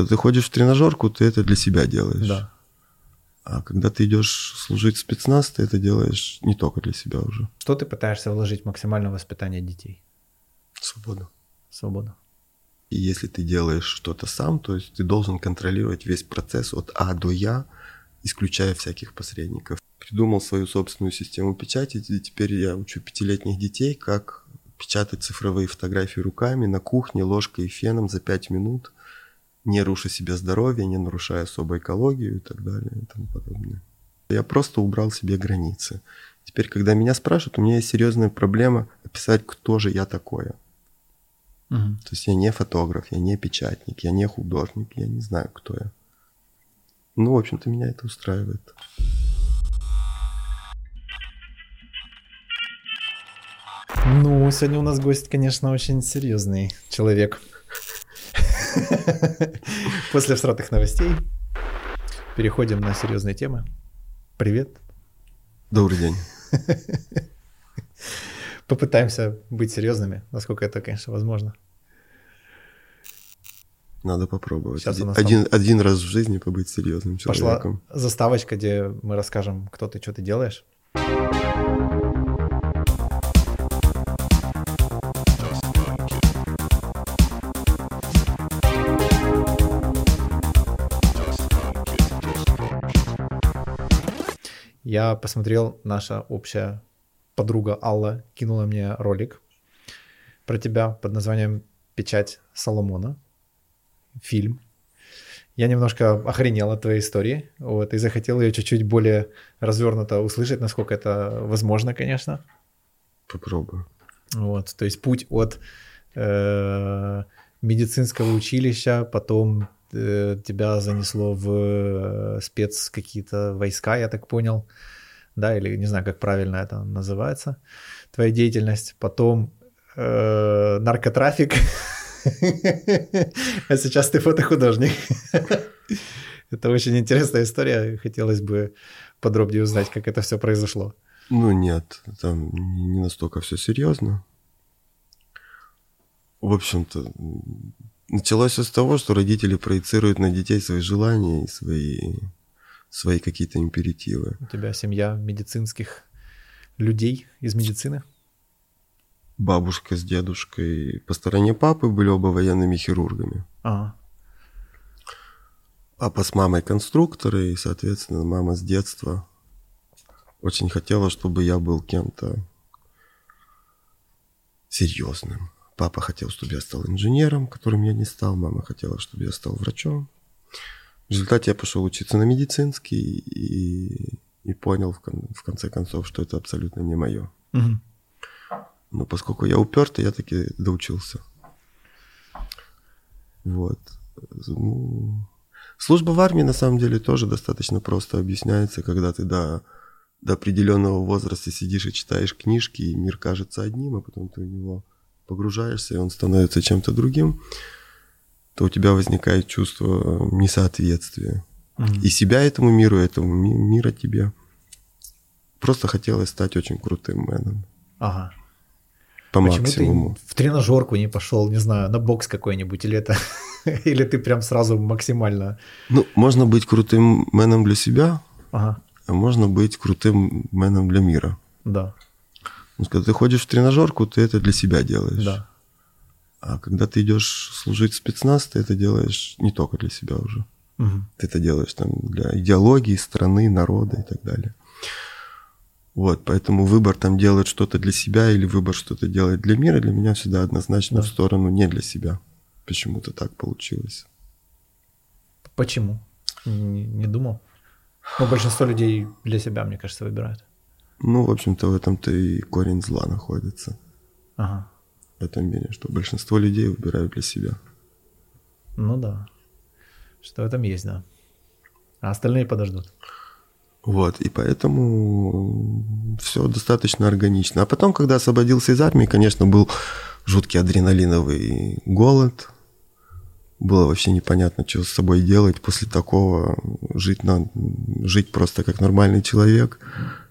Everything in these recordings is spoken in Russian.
когда ты ходишь в тренажерку, ты это для себя делаешь. Да. А когда ты идешь служить в спецназ, ты это делаешь не только для себя уже. Что ты пытаешься вложить максимально в воспитание детей? Свобода. Свобода. И если ты делаешь что-то сам, то есть ты должен контролировать весь процесс от А до Я, исключая всяких посредников. Придумал свою собственную систему печати, и теперь я учу пятилетних детей, как печатать цифровые фотографии руками на кухне ложкой и феном за пять минут, не руша себе здоровье, не нарушая особо экологию и так далее и тому подобное. Я просто убрал себе границы. Теперь, когда меня спрашивают, у меня есть серьезная проблема описать, кто же я такое. Угу. То есть я не фотограф, я не печатник, я не художник, я не знаю, кто я. Ну, в общем-то, меня это устраивает. Ну, сегодня у нас гость, конечно, очень серьезный человек. После всратых новостей переходим на серьезные темы. Привет. Добрый день. Попытаемся быть серьезными, насколько это, конечно, возможно. Надо попробовать. Сейчас один, там один, один раз в жизни побыть серьезным Пошла человеком. заставочка, где мы расскажем, кто ты, что ты делаешь. Я посмотрел, наша общая подруга Алла кинула мне ролик про тебя под названием «Печать Соломона». Фильм. Я немножко охренел от твоей истории, вот, и захотел ее чуть-чуть более развернуто услышать, насколько это возможно, конечно. Попробую. Вот, то есть путь от э, медицинского училища, потом тебя занесло в э, спец какие-то войска, я так понял, да, или не знаю, как правильно это называется, твоя деятельность, потом э, наркотрафик, а сейчас ты фотохудожник. Это очень интересная история, хотелось бы подробнее узнать, как это все произошло. Ну нет, там не настолько все серьезно. В общем-то, началось все с того, что родители проецируют на детей свои желания и свои, свои какие-то императивы. У тебя семья медицинских людей из медицины? Бабушка с дедушкой по стороне папы были оба военными хирургами. Ага. Папа с мамой конструкторы, и, соответственно, мама с детства очень хотела, чтобы я был кем-то серьезным. Папа хотел, чтобы я стал инженером, которым я не стал. Мама хотела, чтобы я стал врачом. В результате я пошел учиться на медицинский и, и понял в, кон- в конце концов, что это абсолютно не мое. Мгм. Но поскольку я упертый, я таки доучился. Вот. Ну, служба в армии на самом деле тоже достаточно просто объясняется, когда ты до, до определенного возраста сидишь и читаешь книжки, и мир кажется одним, а потом ты в него погружаешься, и он становится чем-то другим, то у тебя возникает чувство несоответствия. Мгм. И себя этому миру, этому ми- мира тебе. Просто хотелось стать очень крутым мэном. Ага. По Почему максимуму. ты в тренажерку не пошел, не знаю, на бокс какой-нибудь, или это, или ты прям сразу максимально... Ну, можно быть крутым меном для себя, Ага, а можно быть крутым меном для мира. да, когда ты ходишь в тренажерку, ты это для себя делаешь. да. А когда ты идешь служить в спецназ, ты это делаешь не только для себя уже. Мгм. Ты это делаешь там для идеологии, страны, народа и так далее. Вот, поэтому выбор там делать что-то для себя или выбор что-то делать для мира для меня всегда однозначно Да. в сторону не для себя. Почему-то так получилось. Почему? Не, не думал. Ну, большинство людей для себя, мне кажется, выбирают. Ну, в общем-то, в этом-то и корень зла находится. Ага. В этом мире, что большинство людей выбирают для себя. Ну да. Что в этом есть, да. А остальные подождут. Вот, и поэтому все достаточно органично. А потом, когда освободился из армии, конечно, был жуткий адреналиновый голод. Было вообще непонятно, что с собой делать после такого. Жить, на, жить просто как нормальный человек,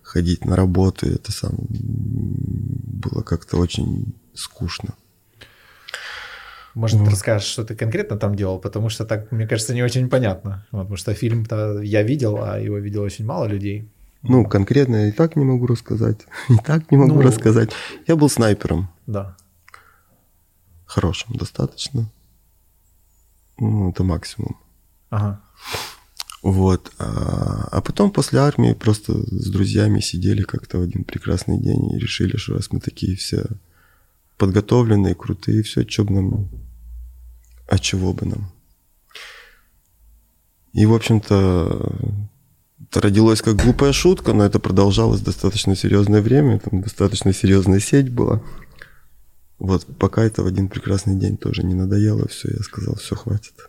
ходить на работу, это сам было как-то очень скучно. Может, вот. расскажешь, что ты конкретно там делал, потому что так, мне кажется, не очень понятно. Вот, потому что фильм-то я видел, а его видел очень мало людей. Ну, конкретно я и так не могу рассказать. И так не могу ну, рассказать. Я был снайпером. Да. Хорошим достаточно. Ну, это максимум. Ага. Вот. А, а потом после армии просто с друзьями сидели как-то в один прекрасный день и решили, что раз мы такие все подготовленные, крутые, все, что бы нам... А чего бы нам? И, в общем-то, это родилось как глупая шутка, но это продолжалось достаточно серьезное время, там достаточно серьезная сеть была. Вот, пока это в один прекрасный день тоже не надоело, все, я сказал, все, хватит.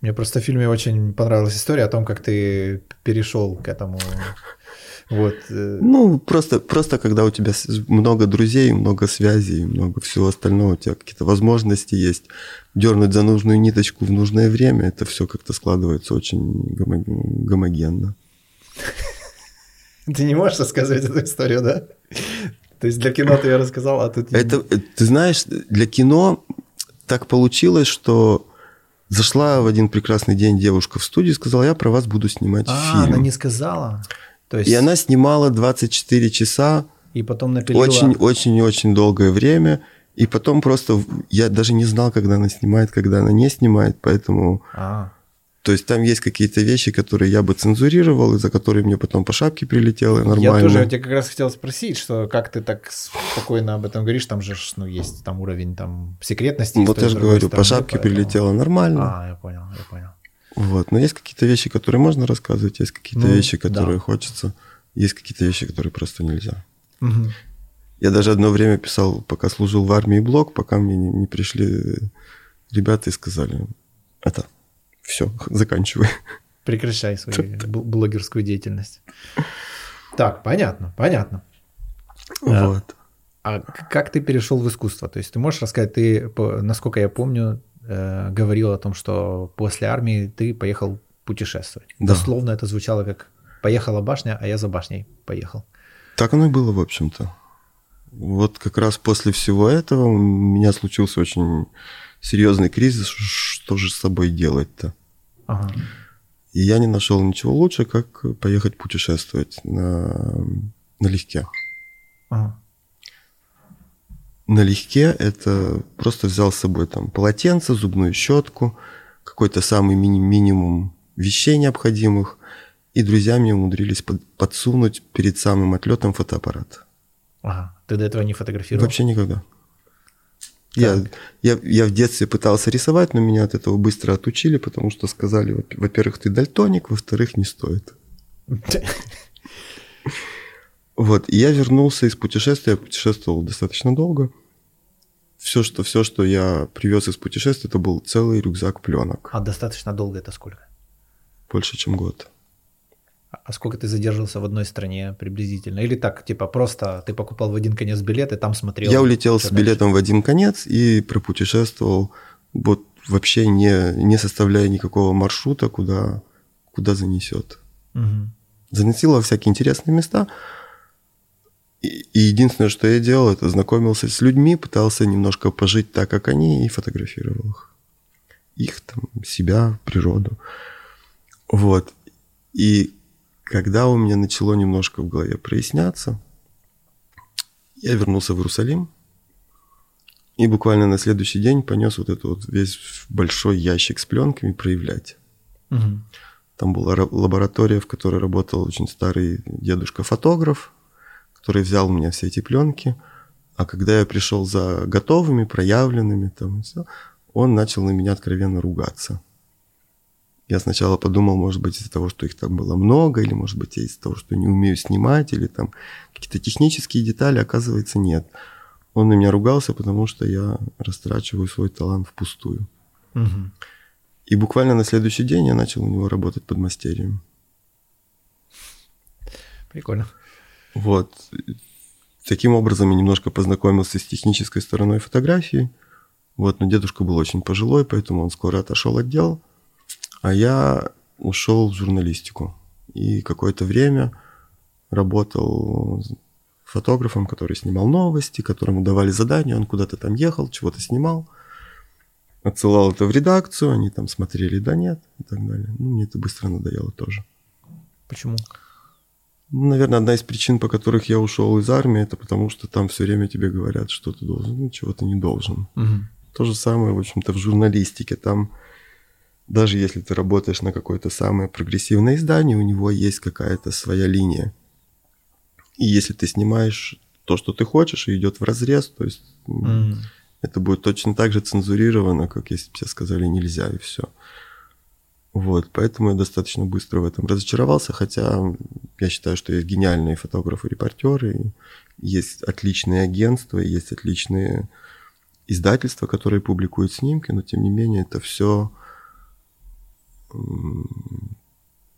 Мне просто в фильме очень понравилась история о том, как ты перешел к этому. Вот. Э. Ну, просто, просто когда у тебя много друзей, много связей, много всего остального, у тебя какие-то возможности есть дернуть за нужную ниточку в нужное время, это все как-то складывается очень гомогенно. Ты не можешь рассказывать эту историю, да? То есть для кино ты ее рассказал, а тут... Это, ты знаешь, для кино так получилось, что зашла в один прекрасный день девушка в студию и сказала, я про вас буду снимать а, фильм. она не сказала? То есть... И она снимала 24 часа. И потом напилила... Очень-очень-очень долгое время. И потом просто я даже не знал, когда она снимает, когда она не снимает, поэтому... А. То есть там есть какие-то вещи, которые я бы цензурировал, из-за которые мне потом по шапке прилетело, нормально. Я тоже тебя как раз хотел спросить, что как ты так спокойно об этом говоришь, там же ну, есть там уровень там секретности. Вот я же говорю, по шапке поэтому... прилетело нормально. А, я понял, я понял. Вот, но есть какие-то вещи, которые можно рассказывать, есть какие-то ну, вещи, которые да. хочется, есть какие-то вещи, которые просто нельзя. Угу. Я даже одно время писал, пока служил в армии блог, пока мне не, не пришли ребята и сказали, это все, заканчивай. Прекращай свою блогерскую деятельность. Так, понятно, понятно. Вот. А, как ты перешел в искусство? То есть ты можешь рассказать, ты, насколько я помню, э, говорил о том, что после армии ты поехал путешествовать. Да. Дословно это звучало как «поехала башня, а я за башней поехал». Так оно и было, в общем-то. Вот как раз после всего этого у меня случился очень серьезный кризис, что же с собой делать-то? Ага. И я не нашел ничего лучше, как поехать путешествовать на, налегке. Ага. Налегке это просто взял с собой там полотенце, зубную щетку, какой-то самый мини минимум вещей необходимых, и друзья мне умудрились под, подсунуть перед самым отлетом фотоаппарат. Ага. Ты до этого не фотографировал? Вообще никогда. Я, я, я в детстве пытался рисовать, но меня от этого быстро отучили, потому что сказали, во-первых, ты дальтоник, во-вторых, не стоит. Вот, и я вернулся из путешествия, я путешествовал достаточно долго. Все, что, все, что я привез из путешествия, это был целый рюкзак пленок. А достаточно долго это сколько? Больше, чем год. А сколько ты задерживался в одной стране приблизительно? Или так, типа, просто ты покупал в один конец билет и там смотрел? Я улетел с дальше? билетом в один конец и пропутешествовал, вот вообще не, не составляя никакого маршрута, куда, куда занесет. Угу. Заносил во всякие интересные места. И, и единственное, что я делал, это знакомился с людьми, пытался немножко пожить так, как они, и фотографировал их. Их, там, себя, природу. Вот. И когда у меня начало немножко в голове проясняться, я вернулся в Иерусалим и буквально на следующий день понес вот этот вот весь большой ящик с пленками проявлять. Угу. Там была лаборатория, в которой работал очень старый дедушка-фотограф, который взял у меня все эти пленки. А когда я пришел за готовыми, проявленными, там, все, он начал на меня откровенно ругаться. Я сначала подумал, может быть, из-за того, что их там было много, или, может быть, из-за того, что не умею снимать, или там какие-то технические детали, оказывается, нет. Он на меня ругался, потому что я растрачиваю свой талант впустую. Угу. И буквально на следующий день я начал у него работать под мастерием. Прикольно. Вот. Таким образом я немножко познакомился с технической стороной фотографии. Вот, но дедушка был очень пожилой, поэтому он скоро отошел от дел. А я ушел в журналистику. И какое-то время работал фотографом, который снимал новости, которому давали задания, он куда-то там ехал, чего-то снимал. отсылал это в редакцию, они там смотрели, да нет, и так далее. Ну, мне это быстро надоело тоже. Почему? Ну, наверное, одна из причин, по которых я ушел из армии, это потому что там все время тебе говорят, что ты должен, ну, чего ты не должен. Угу. То же самое, в общем-то, в журналистике. Там, даже если ты работаешь на какое-то самое прогрессивное издание, у него есть какая-то своя линия. И если ты снимаешь то, что ты хочешь, и идет в разрез, то есть Мгм. это будет точно так же цензурировано, как если бы тебе сказали нельзя, и все. Вот, поэтому я достаточно быстро в этом разочаровался, хотя я считаю, что есть гениальные фотографы-репортеры, есть отличные агентства, есть отличные издательства, которые публикуют снимки, но тем не менее это все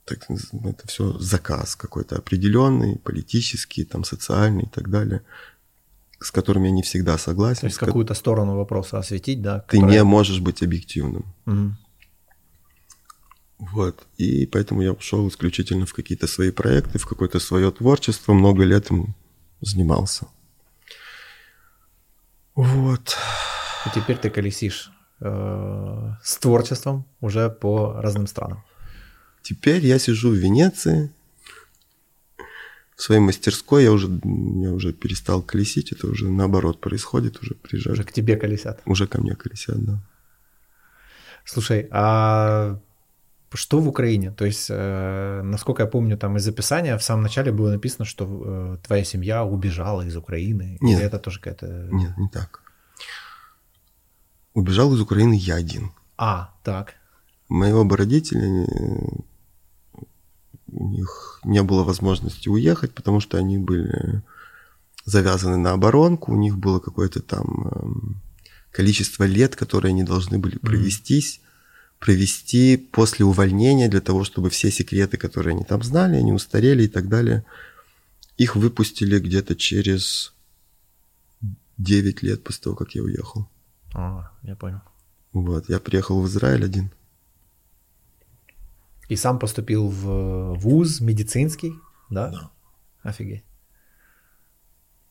так, это все заказ какой-то определенный, политический, там, социальный и так далее, с которыми я не всегда согласен. То есть какую-то сторону вопроса осветить, да? Ты которая- не можешь быть объективным. Мгм. Вот. И поэтому я ушел исключительно в какие-то свои проекты, в какое-то свое творчество, много лет им занимался. Вот. И теперь ты колесишь с творчеством уже по разным странам. Теперь я сижу в Венеции, в своей мастерской, я уже, я уже перестал колесить, это уже наоборот происходит, уже приезжают, Уже уже, к тебе колесят. ко мне колесят, да. Слушай, а что в Украине? То есть, э, насколько я помню, там из описания в самом начале было написано, что э, твоя семья убежала из Украины. Нет. Или это тоже какая-то... Нет, не так. Убежал из Украины я один. А, так. Моего бы родителей, э, у них не было возможности уехать, потому что они были завязаны на оборонку, у них было какое-то там эм, количество лет, которые они должны были провестись, провести после увольнения для того, чтобы все секреты, которые они там знали, они устарели и так далее. Их выпустили где-то через 9 лет после того, как я уехал. А, я понял. Вот, я приехал в Израиль один. И сам поступил в вуз медицинский, да? Да. Офигеть.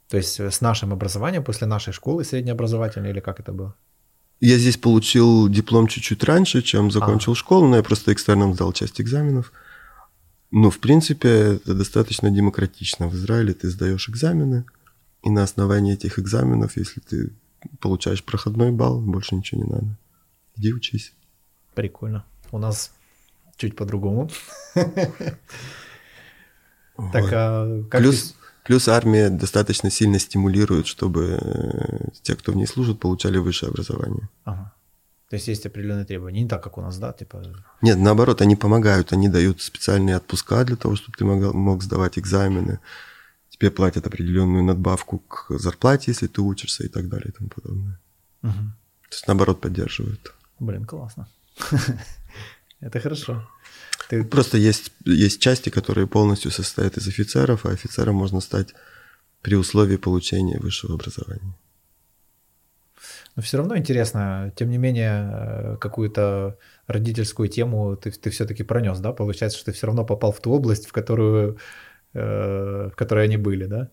То есть с нашим образованием, после нашей школы среднеобразовательной, или как это было? Я здесь получил диплом чуть-чуть раньше, чем закончил школу, но я просто экстерном сдал часть экзаменов. Но, в принципе, это достаточно демократично. В Израиле ты сдаешь экзамены, и на основании этих экзаменов, если ты получаешь проходной балл, больше ничего не надо. Иди учись. Прикольно. У нас чуть по-другому. Так, а как Плюс, плюс армия достаточно сильно стимулирует, чтобы э, те, кто в ней служит, получали высшее образование. Ага. То есть есть определенные требования. Не так, как у нас, да, типа... Нет, наоборот, они помогают, они дают специальные отпуска для того, чтобы ты мог, мог сдавать экзамены. Тебе платят определенную надбавку к зарплате, если ты учишься и так далее и тому подобное. Мгм. То есть, наоборот, поддерживают. Блин, классно. Это хорошо. Ты Просто есть, есть части, которые полностью состоят из офицеров, а офицером можно стать при условии получения высшего образования. Но все равно интересно, тем не менее, э, какую-то родительскую тему ты, ты все-таки пронес, да? Получается, что ты все равно попал в ту область, в которую, в которой они были, да?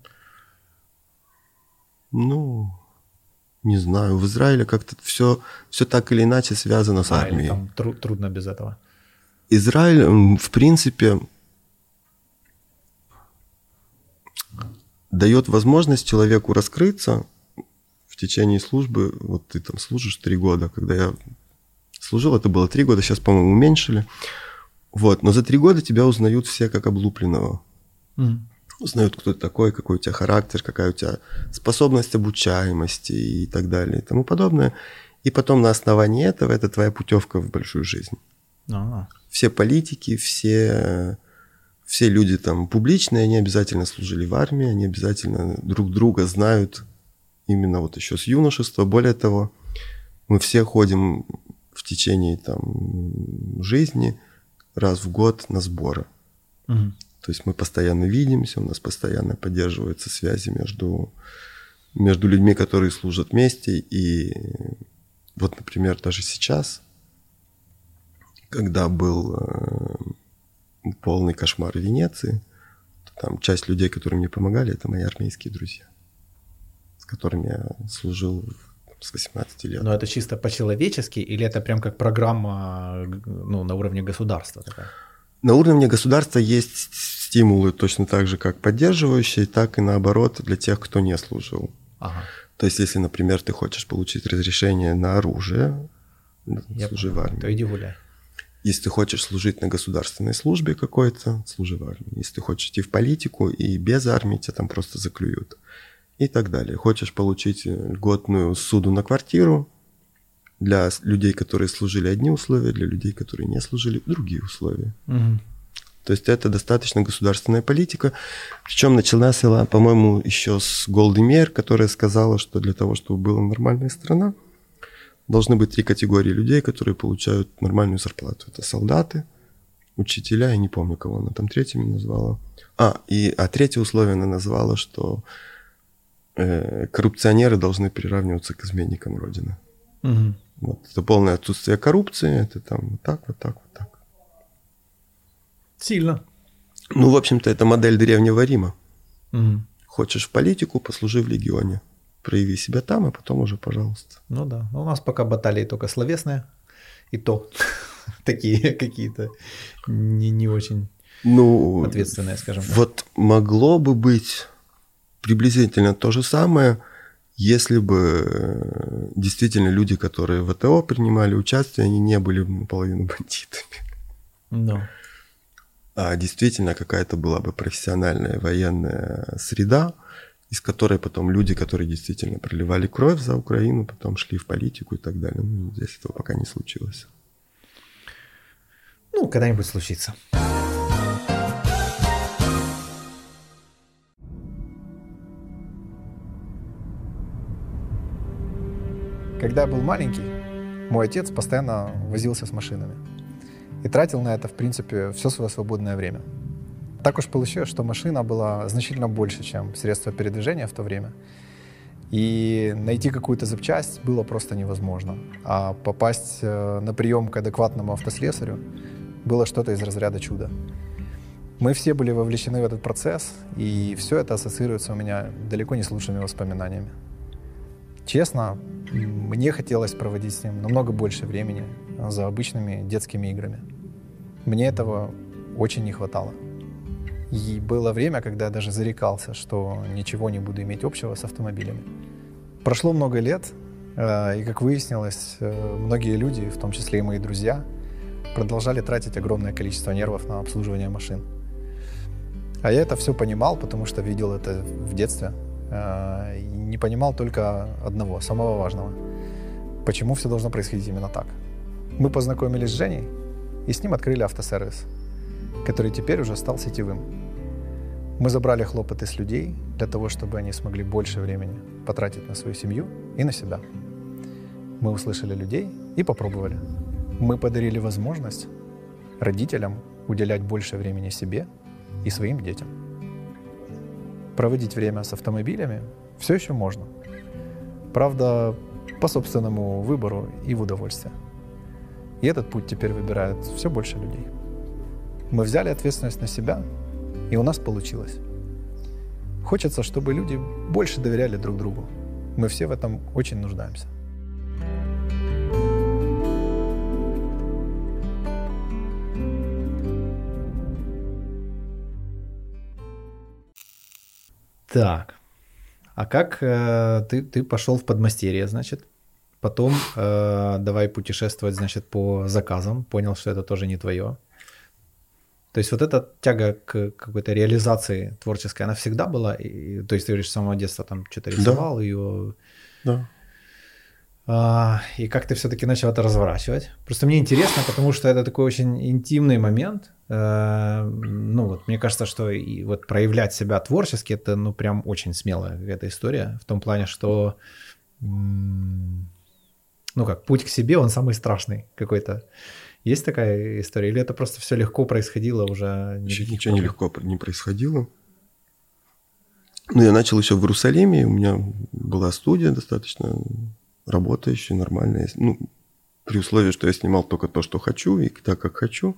Ну, не знаю, в Израиле как-то все, все так или иначе связано с А, армией. там тру- трудно без этого. Израиль, в принципе, дает возможность человеку раскрыться в течение службы. Вот ты там служишь три года. Когда я служил, это было три года, сейчас, по-моему, уменьшили. Вот, но за три года тебя узнают все как облупленного. Узнают, кто ты такой, какой у тебя характер, какая у тебя способность обучаемости и так далее и тому подобное. И потом на основании этого это твоя путевка в большую жизнь А, все политики, все, все люди там публичные, они обязательно служили в армии, они обязательно друг друга знают именно вот еще с юношества. Более того, мы все ходим в течение там жизни раз в год на сборы. мгм. То есть мы постоянно видимся, у нас постоянно поддерживаются связи между, между людьми, которые служат вместе. И вот, например, даже сейчас, когда был э, полный кошмар в Венеции, там часть людей, которые мне помогали, это мои армейские друзья, с которыми я служил с 18 лет. Но это чисто по-человечески или это прям как программа ну, на уровне государства такая? На уровне государства есть стимулы точно так же, как поддерживающие, так и наоборот для тех, кто не служил. Ага. То есть, если, например, ты хочешь получить разрешение на оружие, Я служи в понял. армии. То иди гуляй. Если ты хочешь служить на государственной службе какой-то, служи в армии. Если ты хочешь идти в политику и без армии, тебя там просто заклюют. И так далее. Хочешь получить э, льготную суду на квартиру, для людей, которые служили одни условия, для людей, которые не служили другие условия. Мгм. То есть это достаточно государственная политика. Причем началась она, по-моему, еще с Голды Мейер, которая сказала, что для того, чтобы была нормальная страна, должны быть три категории людей, которые получают нормальную зарплату. Это солдаты, учителя, я не помню, кого она там третьими назвала. А, и, а третье условие она назвала, что э, коррупционеры должны приравниваться к изменникам Родины. Мгм. Вот. Это полное отсутствие коррупции, это там вот так, вот так, вот так. Сильно. Ну, в общем-то, это модель Древнего Рима. Мгм. Хочешь в политику, послужи в легионе. Прояви себя там, а потом уже, пожалуйста. Ну да. Но у нас пока баталии только словесные. И то такие какие-то не, не очень Ну, ответственные, скажем так. вот могло бы быть приблизительно то же самое, если бы э, действительно люди, которые в АТО принимали участие, они не были наполовину бандитами. Ну. А действительно какая-то была бы профессиональная военная среда, из которой потом люди, которые действительно проливали кровь за Украину, потом шли в политику и так далее. Ну, здесь этого пока не случилось. Ну, когда-нибудь случится. Когда был маленький, мой отец постоянно возился с машинами. И тратил на это, в принципе, все свое свободное время. Так уж получилось, что машина была значительно больше, чем средство передвижения в то время. И найти какую-то запчасть было просто невозможно. А попасть э, на прием к адекватному автослесарю было что-то из разряда чуда. Мы все были вовлечены в этот процесс, и все это ассоциируется у меня далеко не с лучшими воспоминаниями. Честно, мне хотелось проводить с ним намного больше времени за обычными детскими играми. Мне этого очень не хватало. И было время, когда я даже зарекался, что ничего не буду иметь общего с автомобилями. Прошло много лет, э, и, как выяснилось, э, многие люди, в том числе и мои друзья, продолжали тратить огромное количество нервов на обслуживание машин. А я это все понимал, потому что видел это в детстве. Э, не понимал только одного, самого важного. Почему все должно происходить именно так? Мы познакомились с Женей и с ним открыли автосервис, который теперь уже стал сетевым. Мы забрали хлопоты с людей для того, чтобы они смогли больше времени потратить на свою семью и на себя. Мы услышали людей и попробовали. Мы подарили возможность родителям уделять больше времени себе и своим детям. Проводить время с автомобилями все еще можно. Правда, по собственному выбору и в удовольствие. И этот путь теперь выбирает все больше людей. Мы взяли ответственность на себя, и у нас получилось. Хочется, чтобы люди больше доверяли друг другу. Мы все в этом очень нуждаемся. Так, а как э, ты, ты пошел в подмастерье, значит? Потом э, давай путешествовать, значит, по заказам. Понял, что это тоже не твое. То есть вот эта тяга к какой-то реализации творческой, она всегда была? И, то есть ты говоришь, с самого детства там что-то Да. рисовал ее. Да. А, и как ты все-таки начал это разворачивать? Просто мне интересно, потому что это такой очень интимный момент. Э, ну вот, мне кажется, что и вот проявлять себя творчески, это ну прям очень смелая эта история. В том плане, что ну как, путь к себе, он самый страшный какой-то. Есть такая история? Или это просто все легко происходило уже? Ничего не легко не происходило. Ну, я начал еще в Иерусалиме, у меня была студия достаточно работающая, нормальная. Ну, при условии, что я снимал только то, что хочу, и так, как хочу,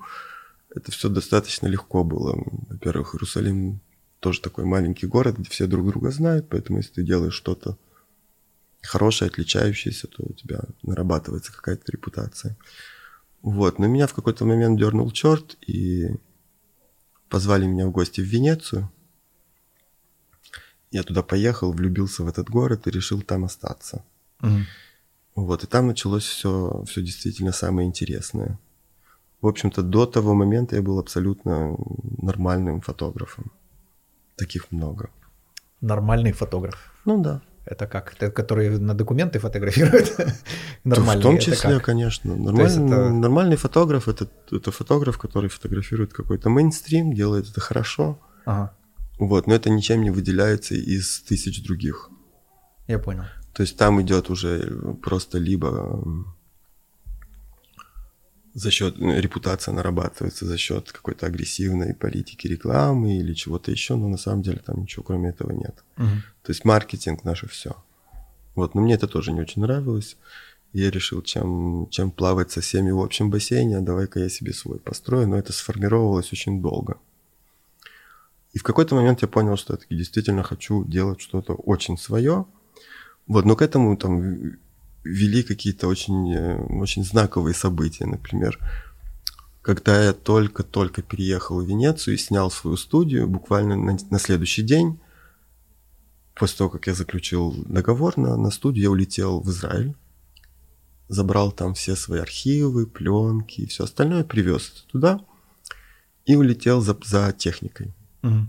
это все достаточно легко было. Во-первых, Иерусалим тоже такой маленький город, где все друг друга знают, поэтому если ты делаешь что-то хорошая, отличающаяся, то у тебя нарабатывается какая-то репутация. Вот, но меня в какой-то момент дернул черт, и позвали меня в гости в Венецию. Я туда поехал, влюбился в этот город и решил там остаться. Мгм. Вот, и там началось все, все действительно самое интересное. В общем-то, до того момента я был абсолютно нормальным фотографом. Таких много. Нормальный фотограф. Ну да. Это как? Это который на документы фотографирует? Нормальный. В том числе, конечно. Нормальный, это- нормальный фотограф это, это фотограф, который фотографирует какой-то мейнстрим, делает это хорошо. Ага, Вот, но это ничем не выделяется из тысяч других. я понял. То есть там идет уже просто либо за счет репутация нарабатывается за счет какой-то агрессивной политики рекламы или чего-то еще, но на самом деле там ничего кроме этого нет. Мгм. То есть маркетинг наше все. Вот, но мне это тоже не очень нравилось. Я решил, чем, чем плавать со всеми в общем бассейне, а давай-ка я себе свой построю, но это сформировалось очень долго. И в какой-то момент я понял, что я таки действительно хочу делать что-то очень свое. Вот, но к этому там вели какие-то очень, э, очень знаковые события. Например, когда я только-только переехал в Венецию и снял свою студию, буквально на, на следующий день, после того, как я заключил договор на, на студию, я улетел в Израиль, забрал там все свои архивы, пленки и все остальное, привез туда и улетел за, за техникой. Мгм.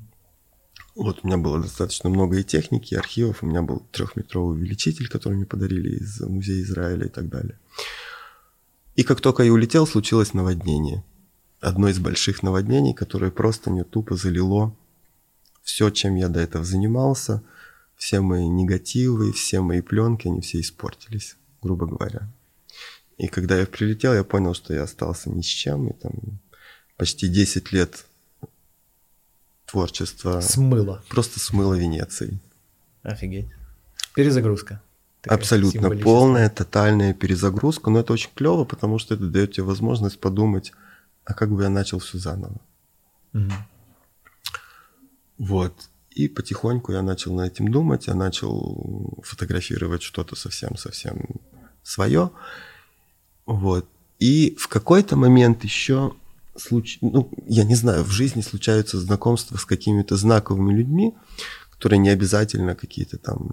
Вот у меня было достаточно много и техники, и архивов. У меня был трехметровый увеличитель, который мне подарили из музея Израиля и так далее. И как только я улетел, случилось наводнение. Одно из больших наводнений, которое просто не тупо залило все, чем я до этого занимался, все мои негативы, все мои пленки, они все испортились, грубо говоря. И когда я прилетел, я понял, что я остался ни с чем, и там почти 10 лет творчества Смыло. просто смыло Венецией. Офигеть. Перезагрузка. Такая Абсолютно полная, тотальная перезагрузка, но это очень клево, потому что это дает тебе возможность подумать, а как бы я начал все заново. Мгм. Вот. И потихоньку я начал над этим думать, я начал фотографировать что-то совсем-совсем свое. Вот. И в какой-то момент еще случ... ну, я не знаю, в жизни случаются знакомства с какими-то знаковыми людьми, которые не обязательно какие-то там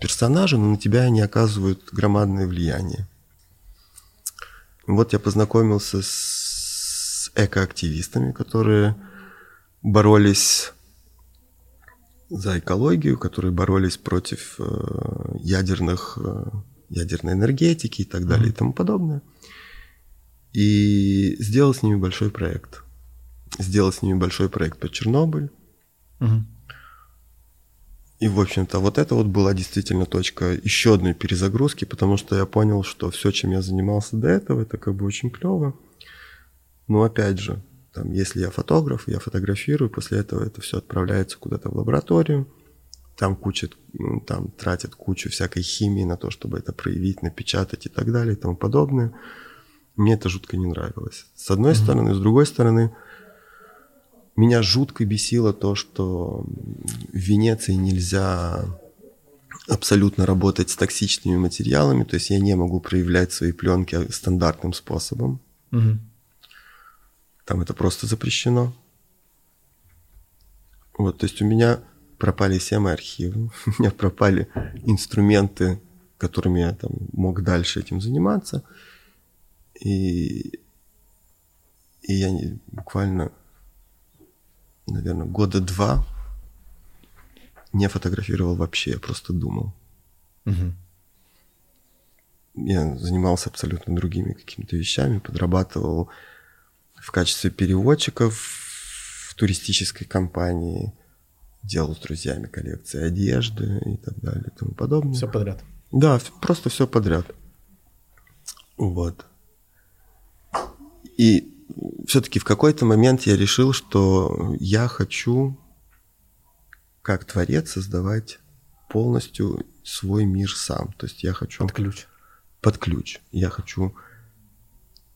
персонажи, но на тебя они оказывают громадное влияние. Вот я познакомился с экоактивистами, которые боролись за экологию, которые боролись против э, ядерных, э, ядерной энергетики и так далее и тому подобное. И сделал с ними большой проект. Сделал с ними большой проект по Чернобыль. Мгм. И, в общем-то, вот это вот была действительно точка еще одной перезагрузки, потому что я понял, что все, чем я занимался до этого, это как бы очень клево. Но опять же, там, если я фотограф, я фотографирую, после этого это все отправляется куда-то в лабораторию, там куча, м, там тратят кучу всякой химии на то, чтобы это проявить, напечатать и так далее и тому подобное. Мне это жутко не нравилось. С одной стороны, с другой стороны, меня жутко бесило то, что в Венеции нельзя абсолютно работать с токсичными материалами, то есть я не могу проявлять свои пленки стандартным способом. Мгм. Там это просто запрещено. Вот, то есть у меня пропали все мои архивы, у меня пропали инструменты, которыми я там мог дальше этим заниматься. И, и я не- буквально, наверное, года два не фотографировал вообще, я просто думал. Мгм. Я занимался абсолютно другими какими-то вещами, подрабатывал в качестве переводчика в туристической компании, делал с друзьями коллекции одежды и так далее и тому подобное. Все подряд. Да, просто все подряд. Вот. И все-таки в какой-то момент я решил, что я хочу, как творец, создавать полностью свой мир сам. То есть я хочу Под ключ. под ключ. Я хочу,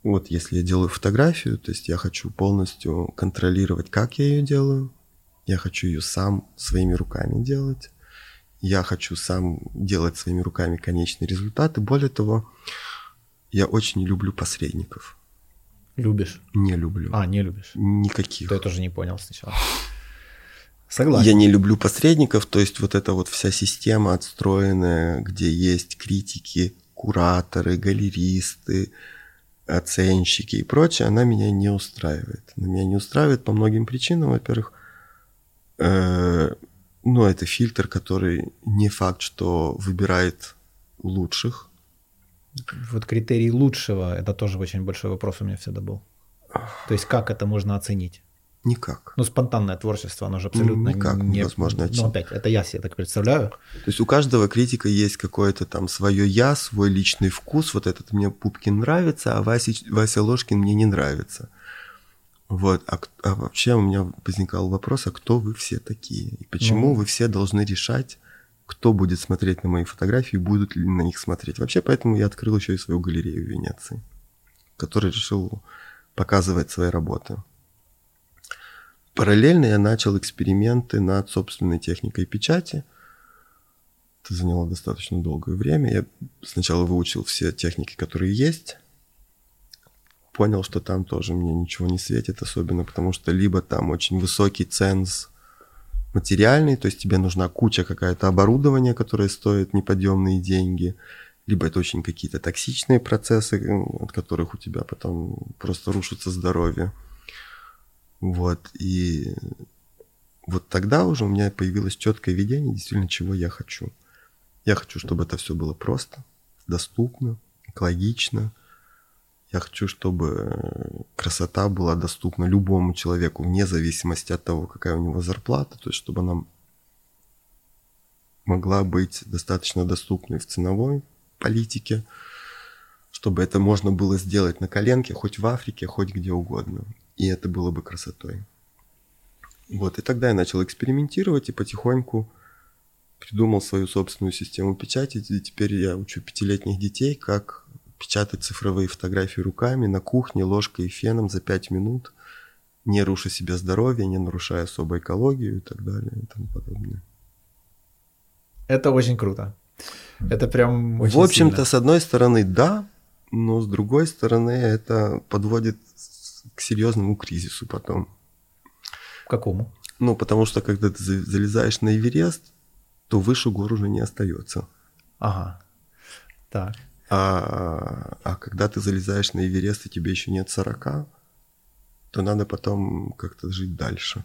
вот если я делаю фотографию, то есть я хочу полностью контролировать, как я ее делаю. Я хочу ее сам своими руками делать. Я хочу сам делать своими руками конечные результаты. Более того, я очень люблю посредников. Любишь? Не люблю. А, не любишь. Никаких. То я тоже не понял сначала. Согласен. Я не люблю посредников, то есть вот эта вот вся система отстроенная, где есть критики, кураторы, галеристы, оценщики и прочее, она меня не устраивает. Она меня не устраивает по многим причинам. Во-первых, э, ну, это фильтр, который не факт, что выбирает лучших. Вот критерий лучшего, это тоже очень большой вопрос у меня всегда был. То есть как это можно оценить? Никак. Ну, спонтанное творчество, оно же абсолютно Никак не... невозможно Ну, оценить. опять, это я себе так представляю. То есть у каждого критика есть какое-то там свое я, свой личный вкус. Вот этот мне Пупкин нравится, а Вася, Вася Ложкин мне не нравится. Вот. А, а вообще у меня возникал вопрос, а кто вы все такие? И почему Ну. вы все должны решать, кто будет смотреть на мои фотографии, будут ли на них смотреть? Вообще поэтому я открыл еще и свою галерею в Венеции, в которой решил показывать свои работы. Параллельно я начал эксперименты над собственной техникой печати. Это заняло достаточно долгое время. Я сначала выучил все техники, которые есть. Понял, что там тоже мне ничего не светит, особенно потому что либо там очень высокий ценз материальный, то есть тебе нужна куча какая-то оборудования, которое стоит неподъемные деньги, либо это очень какие-то токсичные процессы, м, от которых у тебя потом просто рушится здоровье. Вот, и вот тогда уже у меня появилось четкое видение, действительно, чего я хочу. Я хочу, чтобы это все было просто, доступно, экологично. Я хочу, чтобы э, красота была доступна любому человеку, вне зависимости от того, какая у него зарплата, то есть чтобы она могла быть достаточно доступной в ценовой политике, чтобы это можно было сделать на коленке, хоть в Африке, хоть где угодно. И это было бы красотой. Вот, и тогда я начал экспериментировать и потихоньку придумал свою собственную систему печати. И теперь я учу пятилетних детей, как печатать цифровые фотографии руками на кухне ложкой и феном за пять минут, не руша себе здоровье, не нарушая особо экологию и так далее и тому подобное. Это очень круто. Это прям очень В общем-то, с одной стороны, да, но с другой стороны, это подводит к серьезному кризису потом. К какому? Ну, потому что когда ты за- залезаешь на Эверест, то выше гор уже не остается. Ага. Так. А, а когда ты залезаешь на Эверест, и тебе еще нет 40, то надо потом как-то жить дальше.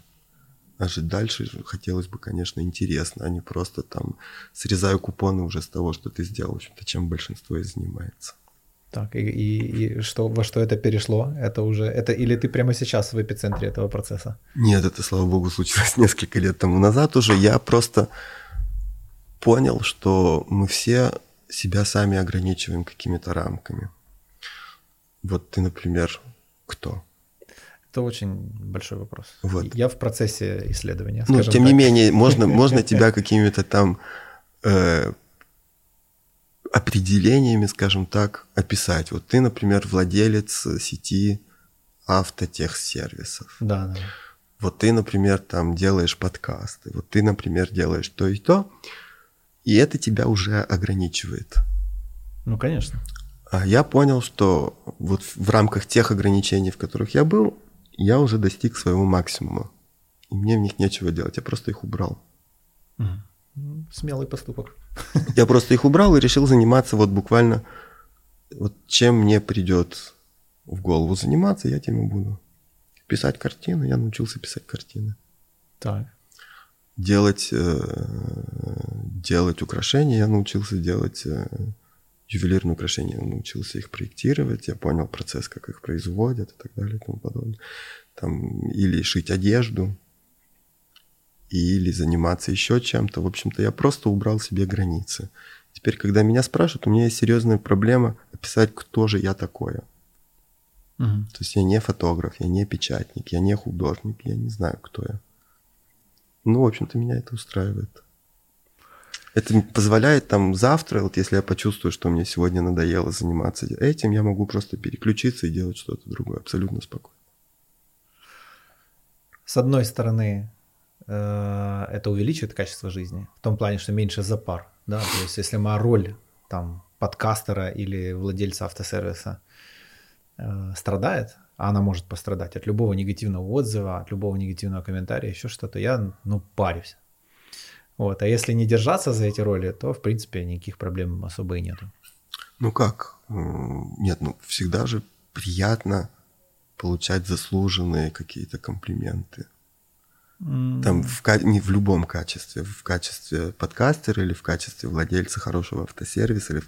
А жить дальше хотелось бы, конечно, интересно, а не просто там срезаю купоны уже с того, что ты сделал, в общем-то, чем большинство и занимается. Так, и, и, и что, во что это перешло? Это уже, это или ты прямо сейчас в эпицентре этого процесса? Нет, это, слава богу, случилось несколько лет тому назад уже. Я просто понял, что мы все себя сами ограничиваем какими-то рамками. Вот ты, например, кто? Это очень большой вопрос. Вот. Я в процессе исследования. Ну, тем не так. менее, можно, можно тебя какими-то там э, определениями, скажем так, описать. Вот ты, например, владелец сети автотехсервисов. Да, да. Вот ты, например, там делаешь подкасты. Вот ты, например, делаешь то и то. И это тебя уже ограничивает. Ну, конечно. А я понял, что вот в рамках тех ограничений, в которых я был, я уже достиг своего максимума. И мне в них нечего делать. Я просто их убрал. Смелый поступок. Я просто их убрал и решил заниматься вот буквально вот чем мне придет в голову заниматься, я тем и буду. Писать картины, я научился писать картины. Так. Делать, э, делать украшения, я научился делать э, ювелирные украшения, я научился их проектировать, я понял процесс, как их производят и так далее и тому подобное. Там, или шить одежду, или заниматься еще чем-то. В общем-то, я просто убрал себе границы. Теперь, когда меня спрашивают, у меня есть серьезная проблема описать, кто же я такое. Мгм. То есть я не фотограф, я не печатник, я не художник, я не знаю, кто я. Ну, в общем-то, меня это устраивает. Это позволяет там завтра, вот если я почувствую, что мне сегодня надоело заниматься этим, я могу просто переключиться и делать что-то другое абсолютно спокойно. С одной стороны, э, это увеличивает качество жизни. В том плане, что меньше запар. Да? То есть если моя роль там, подкастера или владельца автосервиса э, страдает, а она может пострадать от любого негативного отзыва, от любого негативного комментария, еще что-то, я ну, парюсь. Вот. А если не держаться за эти роли, то, в принципе, никаких проблем особо и нету. Ну как? Нет, ну всегда же приятно получать заслуженные какие-то комплименты. Там в, не в любом качестве, в качестве подкастера или в качестве владельца хорошего автосервиса или,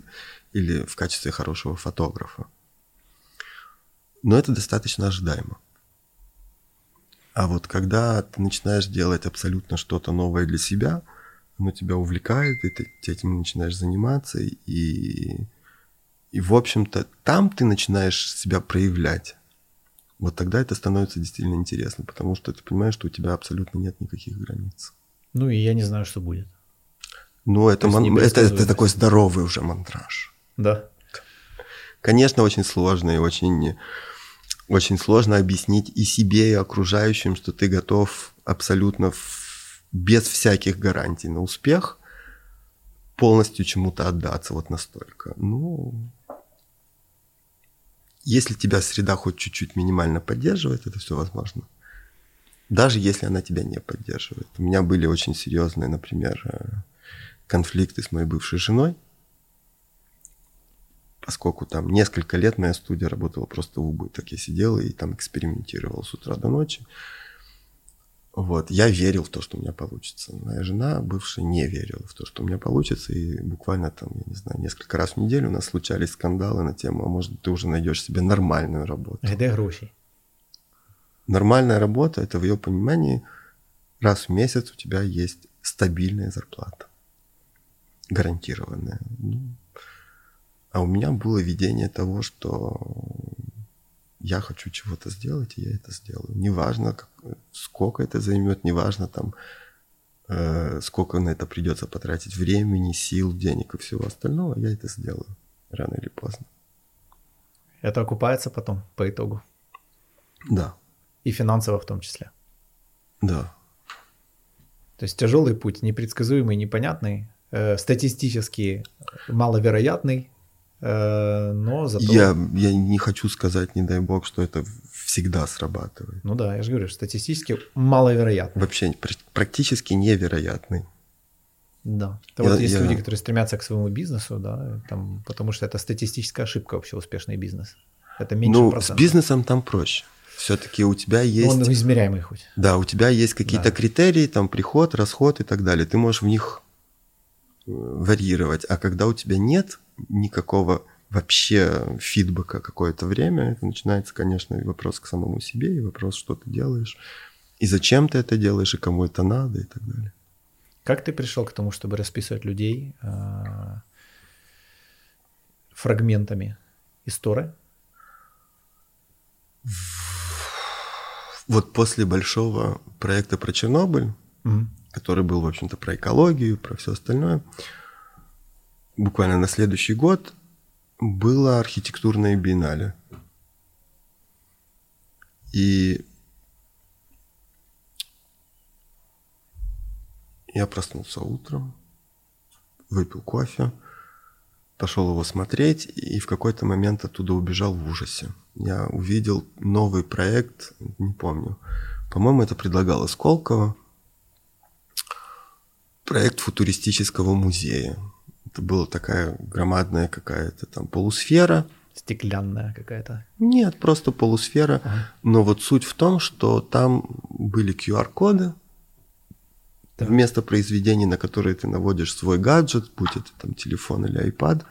или в качестве хорошего фотографа. Но это достаточно ожидаемо. А вот когда ты начинаешь делать абсолютно что-то новое для себя, оно тебя увлекает, и ты этим начинаешь заниматься, и, и в общем-то там ты начинаешь себя проявлять вот тогда это становится действительно интересно, потому что ты понимаешь, что у тебя абсолютно нет никаких границ. Ну и я не знаю, что будет. Ну, это, мон... это, это такой здоровый уже мантраж. Да. Конечно, очень сложно и очень, очень сложно объяснить и себе, и окружающим, что ты готов абсолютно в... без всяких гарантий на успех полностью чему-то отдаться вот настолько. Ну, если тебя среда хоть чуть-чуть минимально поддерживает, это все возможно. Даже если она тебя не поддерживает. У меня были очень серьезные, например, э, конфликты с моей бывшей женой, поскольку там несколько лет моя студия работала просто в убыток. Я сидел и там экспериментировал с утра до ночи. Вот, я верил в то, что у меня получится. Моя жена, бывшая, не верила в то, что у меня получится. И буквально там, я не знаю, несколько раз в неделю у нас случались скандалы на тему, а может, ты уже найдешь себе нормальную работу. Где гроши? Нормальная работа, это в ее понимании, раз в месяц у тебя есть стабильная зарплата. Гарантированная. Ну, а у меня было видение того, что я хочу чего-то сделать, и я это сделаю. Неважно, как, сколько это займет, неважно там, э, сколько на это придется потратить времени, сил, денег и всего остального, я это сделаю рано или поздно. Это окупается потом по итогу? Да. И финансово в том числе? Да. То есть тяжелый путь, непредсказуемый, непонятный, э, статистически маловероятный, но зато... Я, я не хочу сказать, не дай бог, что это всегда срабатывает. Ну да, я же говорю, статистически маловероятно. Вообще практически невероятный. Да. Это я, вот есть я... люди, которые стремятся к своему бизнесу, да, там, потому что это статистическая ошибка вообще успешный бизнес. Это меньше Ну, процентов. с бизнесом там проще. Все-таки у тебя есть... Он измеряемый хоть. Да, у тебя есть какие-то да. критерии, там приход, расход и так далее. Ты можешь в них э, варьировать. А когда у тебя нет никакого вообще фидбэка какое-то время, это начинается, конечно, и вопрос к самому себе, и вопрос, что ты делаешь, и зачем ты это делаешь, и кому это надо, и так далее. Как ты пришел к тому, чтобы расписывать людей э, фрагментами истории? Вот после большого проекта про Чернобыль, mm который был, в общем-то, про экологию, про все остальное, буквально на следующий год было архитектурное биеннале. И я проснулся утром, выпил кофе, пошел его смотреть и в какой-то момент оттуда убежал в ужасе. Я увидел новый проект, не помню. По-моему, это предлагал Сколково. Проект футуристического музея. Это была такая громадная какая-то там полусфера. Стеклянная какая-то? Нет, просто полусфера. Ага. Но вот суть в том, что там были QR-коды, да. вместо произведений, на которые ты наводишь свой гаджет, будь это там телефон или iPad,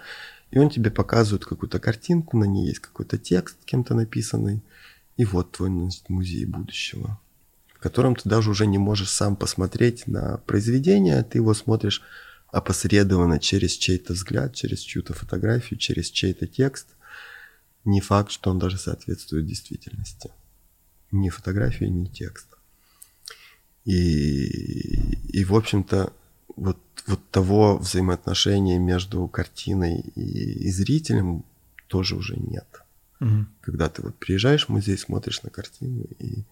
и он тебе показывает какую-то картинку, на ней есть какой-то текст кем-то написанный, и вот твой музей будущего, в котором ты даже уже не можешь сам посмотреть на произведение, ты его смотришь опосредованно через чей-то взгляд, через чью-то фотографию, через чей-то текст, не факт, что он даже соответствует действительности. Ни фотография, ни текст. И, и в общем-то, вот, вот того взаимоотношения между картиной и, и зрителем тоже уже нет. Угу. Когда ты вот приезжаешь в музей, смотришь на картину и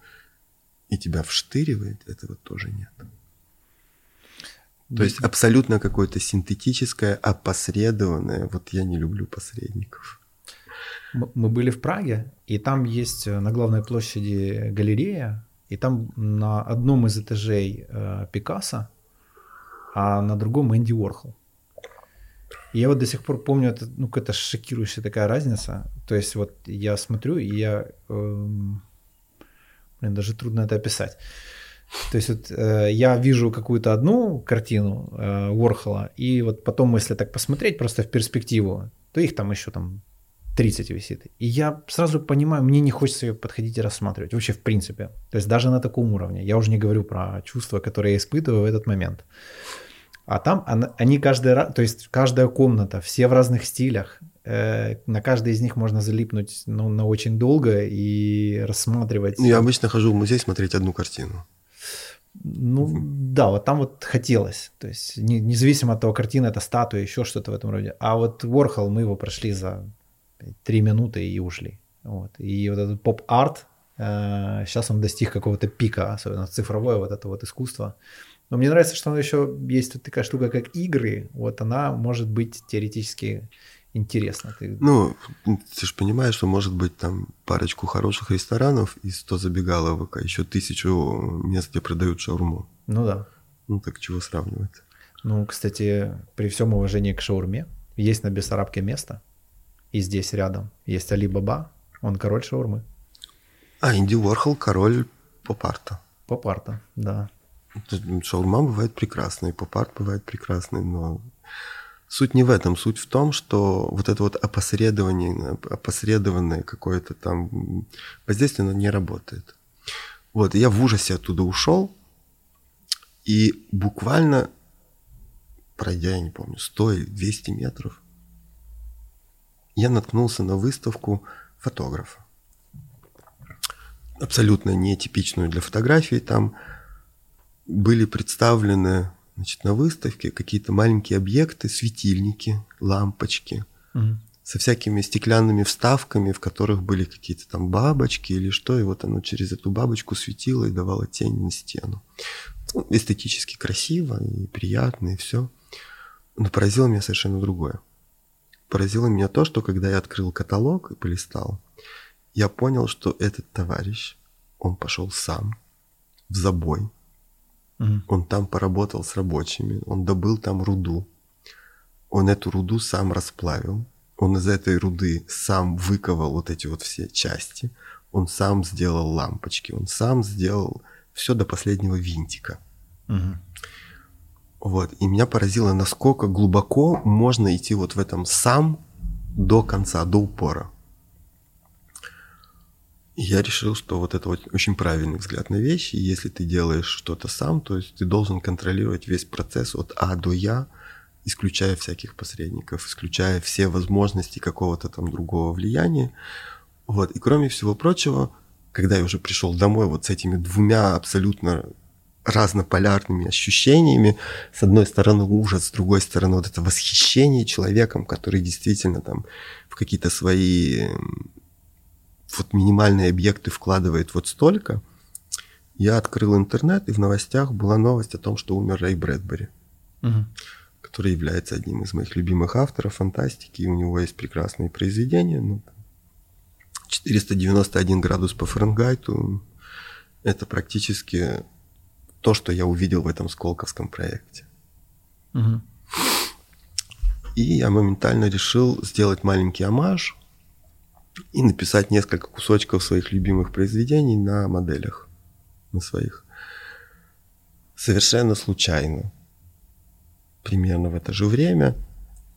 и тебя вштыривает, этого тоже нет. То есть абсолютно какое-то синтетическое, опосредованное. Вот я не люблю посредников. Мы были в Праге, и там есть э, на главной площади галерея, и там на одном из этажей э, Пикассо, а на другом Энди Уорхол. И я вот до сих пор помню, это, ну, какая-то шокирующая такая разница. То есть вот я смотрю, и я... Эм, блин, даже трудно это описать. То есть вот э, я вижу какую-то одну картину э, Уорхола, и вот потом, если так посмотреть просто в перспективу, то их там еще там 30 висит. И я сразу понимаю, мне не хочется ее подходить и рассматривать. Вообще, в принципе. То есть даже на таком уровне. Я уже не говорю про чувства, которые я испытываю в этот момент. А там они каждый раз, то есть каждая комната, все в разных стилях. Э, на каждой из них можно залипнуть ну, на очень долго и рассматривать. Я обычно хожу в музей смотреть одну картину. Ну да, вот там вот хотелось. То есть не, независимо от того, картина это статуя, еще что-то в этом роде. А вот Warhol мы его прошли за три минуты и ушли. Вот. И вот этот поп-арт, э, сейчас он достиг какого-то пика, особенно цифровое вот это вот искусство. Но мне нравится, что еще есть тут такая штука, как игры. Вот она может быть теоретически интересно. Ты... Ну, ты же понимаешь, что может быть там парочку хороших ресторанов и 100 забегаловок, а еще тысячу мест, где продают шаурму. Ну да. Ну так чего сравнивать? Ну, кстати, при всем уважении к шаурме, есть на Бессарабке место, и здесь рядом есть Али Баба, он король шаурмы. А, Инди Уорхол король поп-арта. Поп-арта, да. Шаурма бывает прекрасной, поп-арт бывает прекрасный, но Суть не в этом, суть в том, что вот это вот опосредование, опосредованное какое-то там воздействие, оно не работает. Вот, я в ужасе оттуда ушел, и буквально, пройдя, я не помню, 100-200 метров, я наткнулся на выставку фотографа. Абсолютно нетипичную для фотографии. Там были представлены значит, на выставке какие-то маленькие объекты, светильники, лампочки угу. со всякими стеклянными вставками, в которых были какие-то там бабочки или что, и вот оно через эту бабочку светило и давало тень на стену. Ну, эстетически красиво и приятно, и все. Но поразило меня совершенно другое. Поразило меня то, что когда я открыл каталог и полистал, я понял, что этот товарищ, он пошел сам в забой, Угу. Он там поработал с рабочими, он добыл там руду. Он эту руду сам расплавил. Он из этой руды сам выковал вот эти вот все части. Он сам сделал лампочки. Он сам сделал все до последнего винтика. Угу. Вот. И меня поразило, насколько глубоко можно идти вот в этом сам до конца, до упора я решил, что вот это вот очень правильный взгляд на вещи. Если ты делаешь что-то сам, то есть ты должен контролировать весь процесс от А до Я, исключая всяких посредников, исключая все возможности какого-то там другого влияния. Вот. И кроме всего прочего, когда я уже пришел домой вот с этими двумя абсолютно разнополярными ощущениями. С одной стороны ужас, с другой стороны вот это восхищение человеком, который действительно там в какие-то свои вот минимальные объекты вкладывает вот столько, я открыл интернет, и в новостях была новость о том, что умер Рэй Брэдбери, угу. который является одним из моих любимых авторов фантастики, и у него есть прекрасные произведения. Ну, 491 градус по Фаренгайту – это практически то, что я увидел в этом Сколковском проекте. Угу. И я моментально решил сделать маленький амаж – и написать несколько кусочков своих любимых произведений на моделях, на своих. Совершенно случайно, примерно в это же время,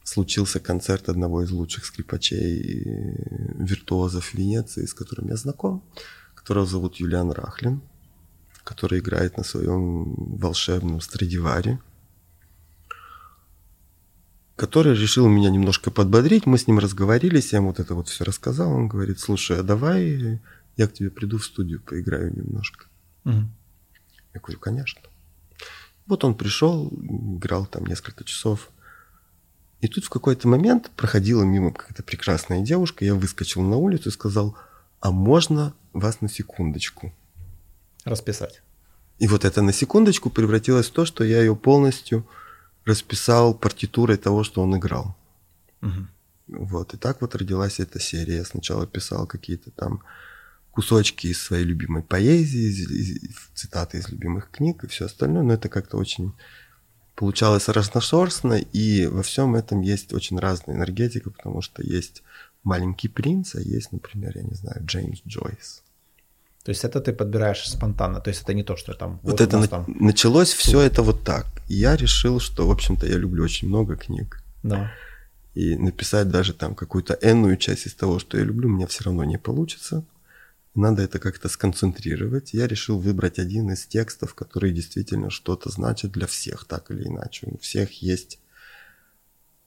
случился концерт одного из лучших скрипачей, виртуозов Венеции, с которым я знаком, которого зовут Юлиан Рахлин, который играет на своем волшебном Страдиваре который решил меня немножко подбодрить. Мы с ним разговорились, я ему вот это вот все рассказал. Он говорит, слушай, а давай я к тебе приду в студию, поиграю немножко. Угу. Я говорю, конечно. Вот он пришел, играл там несколько часов. И тут в какой-то момент проходила мимо какая-то прекрасная девушка, я выскочил на улицу и сказал, а можно вас на секундочку? Расписать. И вот это на секундочку превратилось в то, что я ее полностью расписал партитурой того, что он играл. Угу. Вот. И так вот родилась эта серия. Я сначала писал какие-то там кусочки из своей любимой поэзии, из, из, цитаты из любимых книг и все остальное, но это как-то очень получалось разношерстно, и во всем этом есть очень разная энергетика, потому что есть «Маленький принц», а есть, например, я не знаю, Джеймс Джойс. То есть это ты подбираешь спонтанно, то есть это не то, что там... Вот, вот это на- там... началось все это вот так. Я решил, что, в общем-то, я люблю очень много книг. Да. И написать даже там какую-то энную часть из того, что я люблю, мне все равно не получится. Надо это как-то сконцентрировать. Я решил выбрать один из текстов, который действительно что-то значит для всех, так или иначе. У всех есть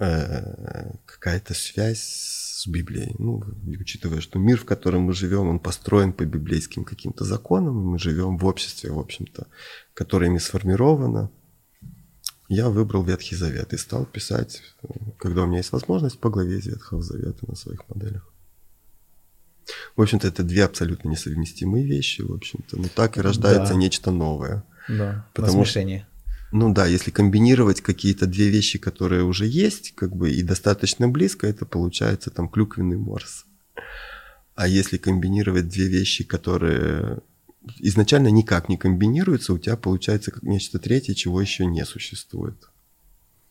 какая-то связь с Библией. Ну, учитывая, что мир, в котором мы живем, он построен по библейским каким-то законам, и мы живем в обществе, в общем-то, которое ими сформировано. Я выбрал Ветхий Завет и стал писать, когда у меня есть возможность, по главе из Ветхого Завета на своих моделях. В общем-то, это две абсолютно несовместимые вещи, в общем-то. Но так и рождается да. нечто новое. Да, Потому на смешение. Ну да, если комбинировать какие-то две вещи, которые уже есть, как бы и достаточно близко, это получается там клюквенный морс. А если комбинировать две вещи, которые изначально никак не комбинируются, у тебя получается как нечто третье, чего еще не существует.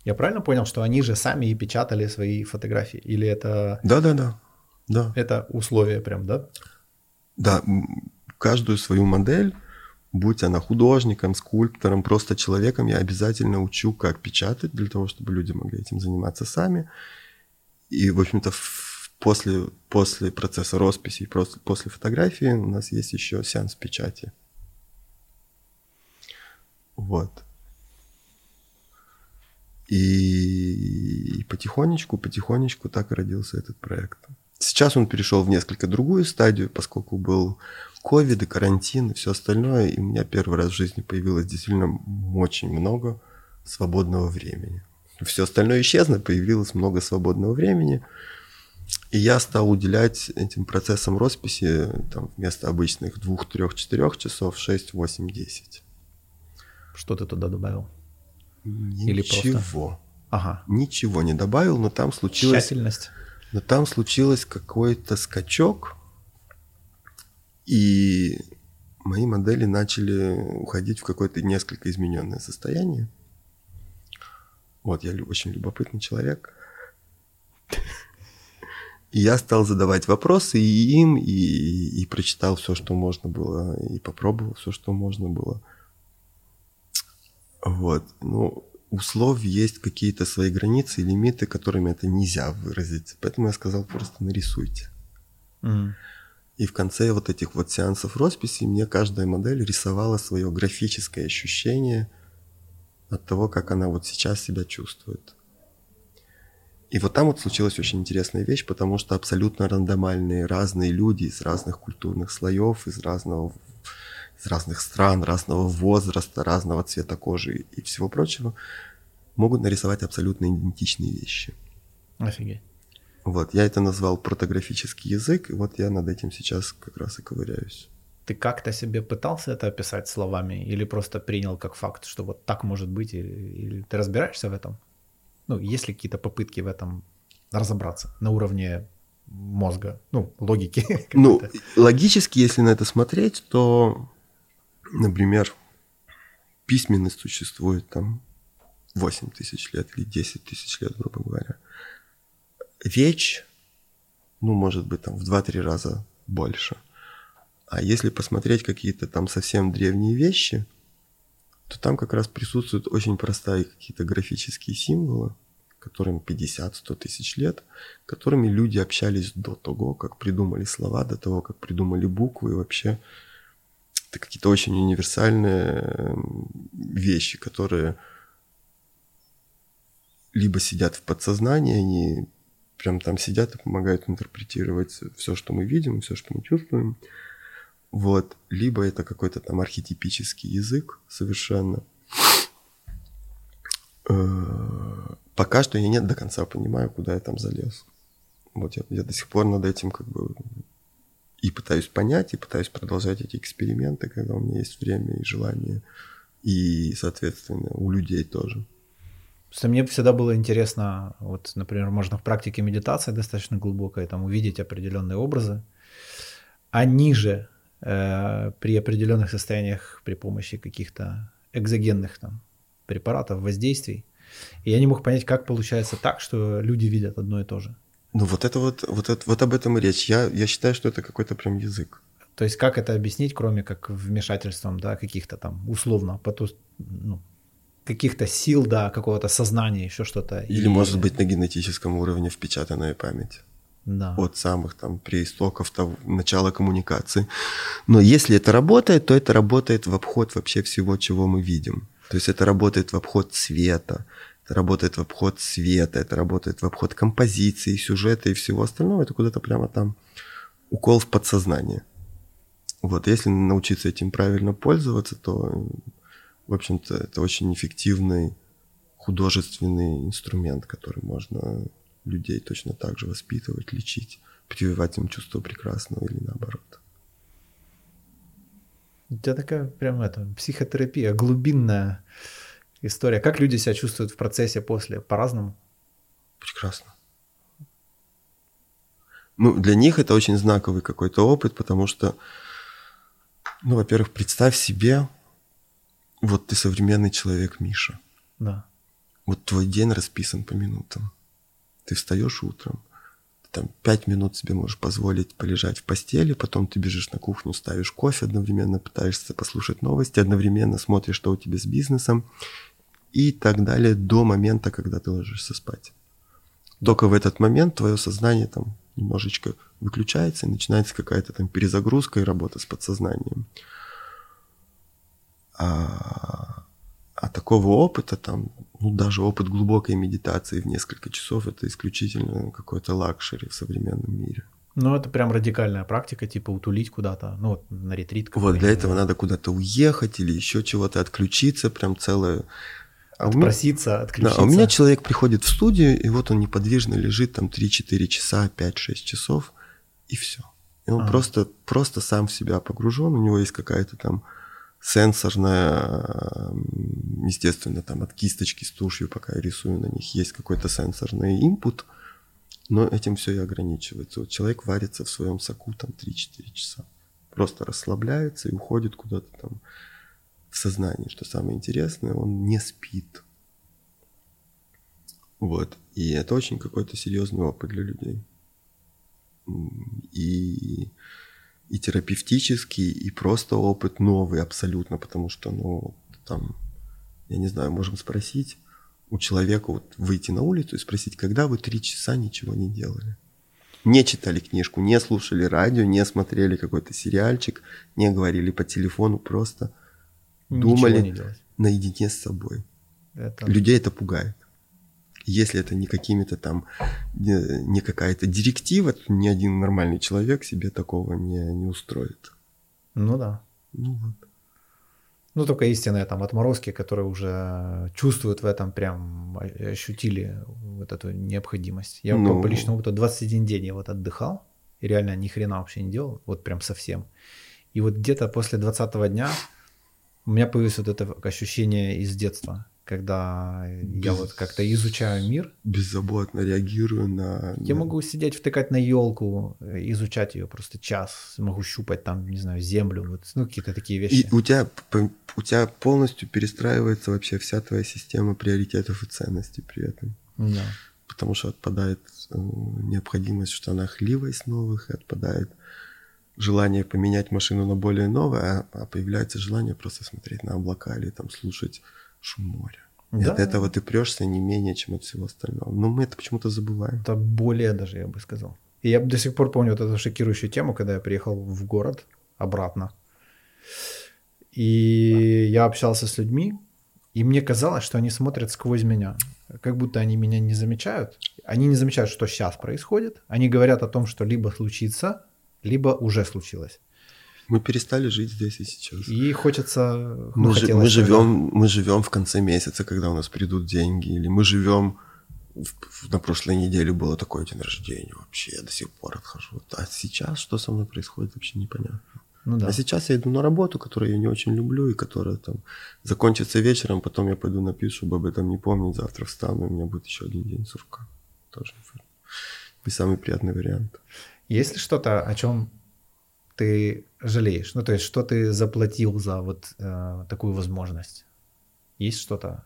Я правильно понял, что они же сами и печатали свои фотографии? Или это... Да-да-да. Да. Это условие прям, да? Да, каждую свою модель, будь она художником, скульптором, просто человеком, я обязательно учу, как печатать, для того, чтобы люди могли этим заниматься сами. И, в общем-то, после, после процесса росписи, после, после фотографии у нас есть еще сеанс печати. Вот. И, и потихонечку, потихонечку так и родился этот проект. Сейчас он перешел в несколько другую стадию, поскольку был ковид и карантин и все остальное, и у меня первый раз в жизни появилось действительно очень много свободного времени. Все остальное исчезло, появилось много свободного времени, и я стал уделять этим процессам росписи там, вместо обычных двух, трех, четырех часов шесть, восемь, десять. Что ты туда добавил? Ничего. Или просто... Ага. Ничего не добавил, но там случилось... Тщательность. Но там случилось какой-то скачок, и мои модели начали уходить в какое-то несколько измененное состояние. Вот, я очень любопытный человек. И я стал задавать вопросы и им, и, и прочитал все, что можно было, и попробовал все, что можно было. Вот. Ну, у слов есть какие-то свои границы и лимиты, которыми это нельзя выразить. Поэтому я сказал, просто нарисуйте. Mm. И в конце вот этих вот сеансов росписи мне каждая модель рисовала свое графическое ощущение от того, как она вот сейчас себя чувствует. И вот там вот случилась очень интересная вещь, потому что абсолютно рандомальные разные люди из разных культурных слоев, из разного из разных стран, разного возраста, разного цвета кожи и всего прочего, могут нарисовать абсолютно идентичные вещи. Офигеть. Вот, я это назвал протографический язык, и вот я над этим сейчас как раз и ковыряюсь. Ты как-то себе пытался это описать словами или просто принял как факт, что вот так может быть, или, или ты разбираешься в этом? Ну, есть ли какие-то попытки в этом разобраться на уровне мозга, ну, логики? Ну, логически, если на это смотреть, то Например, письменность существует там 8 тысяч лет или 10 тысяч лет, грубо говоря. Речь, ну, может быть, там в 2-3 раза больше. А если посмотреть какие-то там совсем древние вещи, то там как раз присутствуют очень простые какие-то графические символы, которым 50-100 тысяч лет, которыми люди общались до того, как придумали слова, до того, как придумали буквы и вообще это какие-то очень универсальные эм, вещи, которые либо сидят в подсознании, они прям там сидят и помогают интерпретировать все, что мы видим, все, что мы чувствуем. Вот. Либо это какой-то там архетипический язык совершенно. Э, пока что я не до конца понимаю, куда я там залез. Вот я, я до сих пор над этим как бы и пытаюсь понять, и пытаюсь продолжать эти эксперименты, когда у меня есть время и желание, и, соответственно, у людей тоже. Просто мне всегда было интересно, вот, например, можно в практике медитации достаточно глубокой, там увидеть определенные образы. Они же э, при определенных состояниях при помощи каких-то экзогенных там препаратов, воздействий. И я не мог понять, как получается так, что люди видят одно и то же. Ну вот это вот, вот, это, вот об этом и речь. Я, я считаю, что это какой-то прям язык. То есть как это объяснить, кроме как вмешательством, да, каких-то там условно, поту, ну, каких-то сил, да, какого-то сознания, еще что-то. Или, и... может быть, на генетическом уровне впечатанная память. Да. От самых там преистоков того, начала коммуникации. Но если это работает, то это работает в обход вообще всего, чего мы видим. То есть это работает в обход цвета, это работает в обход света, это работает в обход композиции, сюжета и всего остального. Это куда-то прямо там укол в подсознание. Вот, если научиться этим правильно пользоваться, то в общем-то, это очень эффективный художественный инструмент, который можно людей точно так же воспитывать, лечить, прививать им чувство прекрасного или наоборот. У тебя такая прям это, психотерапия, глубинная история. Как люди себя чувствуют в процессе после? По-разному? Прекрасно. Ну, для них это очень знаковый какой-то опыт, потому что, ну, во-первых, представь себе, вот ты современный человек, Миша. Да. Вот твой день расписан по минутам. Ты встаешь утром, там пять минут себе можешь позволить полежать в постели, потом ты бежишь на кухню, ставишь кофе, одновременно пытаешься послушать новости, одновременно смотришь, что у тебя с бизнесом и так далее до момента, когда ты ложишься спать. Только в этот момент твое сознание там немножечко выключается и начинается какая-то там перезагрузка и работа с подсознанием. А, а такого опыта, там, ну, даже опыт глубокой медитации в несколько часов, это исключительно какой-то luxury в современном мире. Ну, это прям радикальная практика, типа утулить куда-то, ну, вот на ретрит. Вот, для этого надо куда-то уехать или еще чего-то отключиться, прям целое... А Отпроситься, меня... отключиться. Да, а у меня человек приходит в студию, и вот он неподвижно лежит там 3-4 часа, 5-6 часов, и все. И он а. просто, просто сам в себя погружен, у него есть какая-то там сенсорная, естественно, там от кисточки с тушью, пока я рисую на них, есть какой-то сенсорный инпут, но этим все и ограничивается. Вот человек варится в своем соку там 3-4 часа, просто расслабляется и уходит куда-то там в сознание, что самое интересное, он не спит. Вот. И это очень какой-то серьезный опыт для людей. И и терапевтический, и просто опыт новый абсолютно, потому что, ну, там, я не знаю, можем спросить у человека, вот выйти на улицу и спросить, когда вы три часа ничего не делали? Не читали книжку, не слушали радио, не смотрели какой-то сериальчик, не говорили по телефону, просто Ничего думали наедине с собой. Это... Людей это пугает если это не какими-то там, не, не какая-то директива, то ни один нормальный человек себе такого не, не устроит. Ну да. Ну вот. Ну, только истинные там отморозки, которые уже чувствуют в этом, прям ощутили вот эту необходимость. Я ну... по, по личному опыту 21 день я вот отдыхал, и реально ни хрена вообще не делал, вот прям совсем. И вот где-то после 20 дня у меня появилось вот это ощущение из детства когда Без... я вот как-то изучаю мир. Беззаботно реагирую на... Я могу сидеть, втыкать на елку, изучать ее просто час, могу щупать там, не знаю, землю, вот, ну какие-то такие вещи. И у тебя, у тебя полностью перестраивается вообще вся твоя система приоритетов и ценностей при этом. Да. Потому что отпадает э, необходимость в штанах ливость новых, и отпадает желание поменять машину на более новое, а, а появляется желание просто смотреть на облака или там слушать шум моря. Да. И от этого ты прешься не менее, чем от всего остального. Но мы это почему-то забываем. Это более даже, я бы сказал. И я до сих пор помню вот эту шокирующую тему, когда я приехал в город обратно. И я общался с людьми, и мне казалось, что они смотрят сквозь меня. Как будто они меня не замечают. Они не замечают, что сейчас происходит. Они говорят о том, что либо случится, либо уже случилось. Мы перестали жить здесь и сейчас. И хочется... Мы, ж, мы, живем, мы живем в конце месяца, когда у нас придут деньги. Или мы живем на прошлой неделе было такое день рождения вообще, я до сих пор отхожу. А сейчас что со мной происходит, вообще непонятно. Ну, да. А сейчас я иду на работу, которую я не очень люблю, и которая там закончится вечером, потом я пойду напью, чтобы об этом не помнить, завтра встану, и у меня будет еще один день сурка. Тоже не самый приятный вариант. Есть ли что-то, о чем ты жалеешь? Ну, то есть, что ты заплатил за вот э, такую возможность? Есть что-то?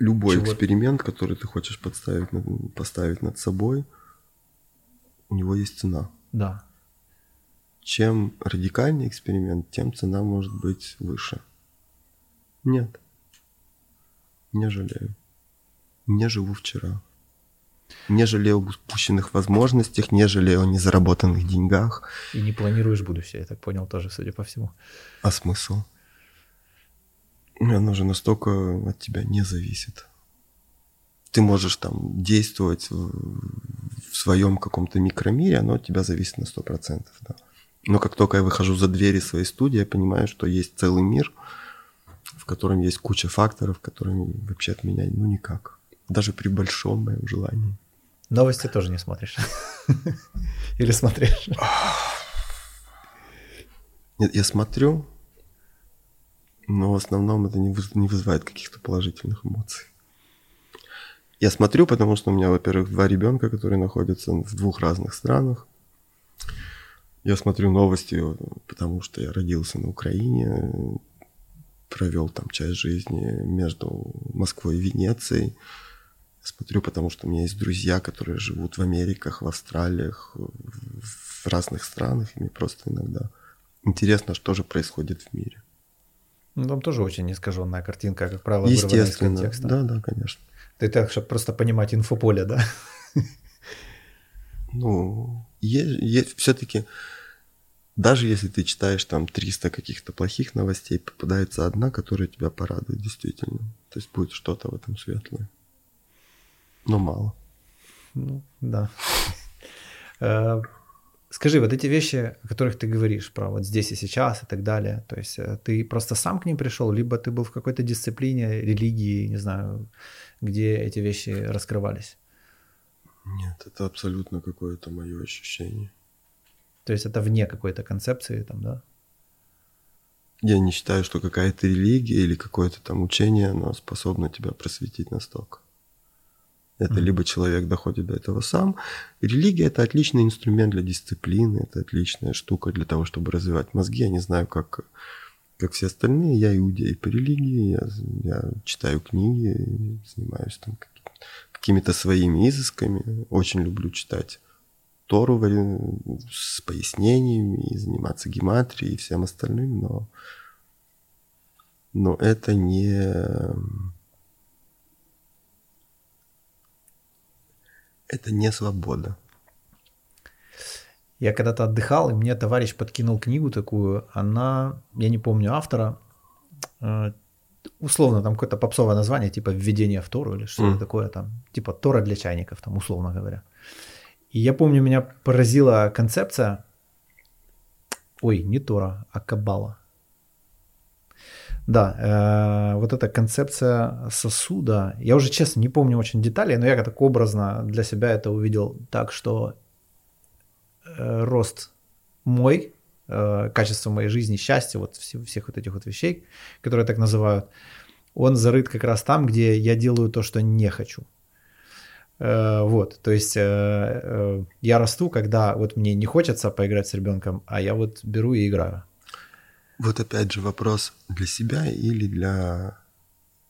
Любой Чего... эксперимент, который ты хочешь подставить, поставить над собой, у него есть цена. Да. Чем радикальный эксперимент, тем цена может быть выше. Нет. Не жалею. Не живу вчера. Не жалею об упущенных возможностях, не жалею о незаработанных деньгах. И не планируешь будущее, я так понял тоже, судя по всему. А смысл? Оно же настолько от тебя не зависит. Ты можешь там действовать в своем каком-то микромире, оно от тебя зависит на 100%. Да. Но как только я выхожу за двери своей студии, я понимаю, что есть целый мир, в котором есть куча факторов, которые вообще от меня ну никак. Даже при большом моем желании. Новости тоже не смотришь? Или смотришь? Нет, я смотрю, но в основном это не вызывает каких-то положительных эмоций. Я смотрю, потому что у меня, во-первых, два ребенка, которые находятся в двух разных странах. Я смотрю новости, потому что я родился на Украине, провел там часть жизни между Москвой и Венецией. Смотрю, потому что у меня есть друзья, которые живут в Америках, в Австралиях, в разных странах, и мне просто иногда интересно, что же происходит в мире. Ну, там тоже очень искаженная картинка, как правило, Естественно, контекста. да, да, конечно. Ты так, чтобы просто понимать инфополе, да? Ну, все-таки даже если ты читаешь там 300 каких-то плохих новостей, попадается одна, которая тебя порадует действительно. То есть будет что-то в этом светлое. Но мало. Ну, да. Э, скажи, вот эти вещи, о которых ты говоришь, про вот здесь и сейчас и так далее, то есть э, ты просто сам к ним пришел, либо ты был в какой-то дисциплине, религии, не знаю, где эти вещи раскрывались? Нет, это абсолютно какое-то мое ощущение. То есть это вне какой-то концепции там, да? Я не считаю, что какая-то религия или какое-то там учение, оно способно тебя просветить настолько. Это mm-hmm. либо человек доходит до этого сам. Религия это отличный инструмент для дисциплины, это отличная штука для того, чтобы развивать мозги. Я не знаю, как, как все остальные. Я иудей по религии, я, я читаю книги, занимаюсь там какими-то своими изысками. Очень люблю читать Тору с пояснениями и заниматься гематрией и всем остальным, но, но это не... Это не свобода. Я когда-то отдыхал, и мне товарищ подкинул книгу такую. Она, я не помню автора, э, условно там какое-то попсовое название, типа «Введение в Тору» или что-то mm. такое там, типа «Тора для чайников», там, условно говоря. И я помню, меня поразила концепция, ой, не Тора, а Кабала. Да, э, вот эта концепция сосуда, я уже честно не помню очень деталей, но я так образно для себя это увидел так, что э, рост мой, э, качество моей жизни, счастье, вот всех, вот этих вот вещей, которые так называют, он зарыт как раз там, где я делаю то, что не хочу. Вот, то есть я расту, когда вот мне не хочется поиграть с ребенком, а я вот беру и играю. Вот опять же вопрос для себя или для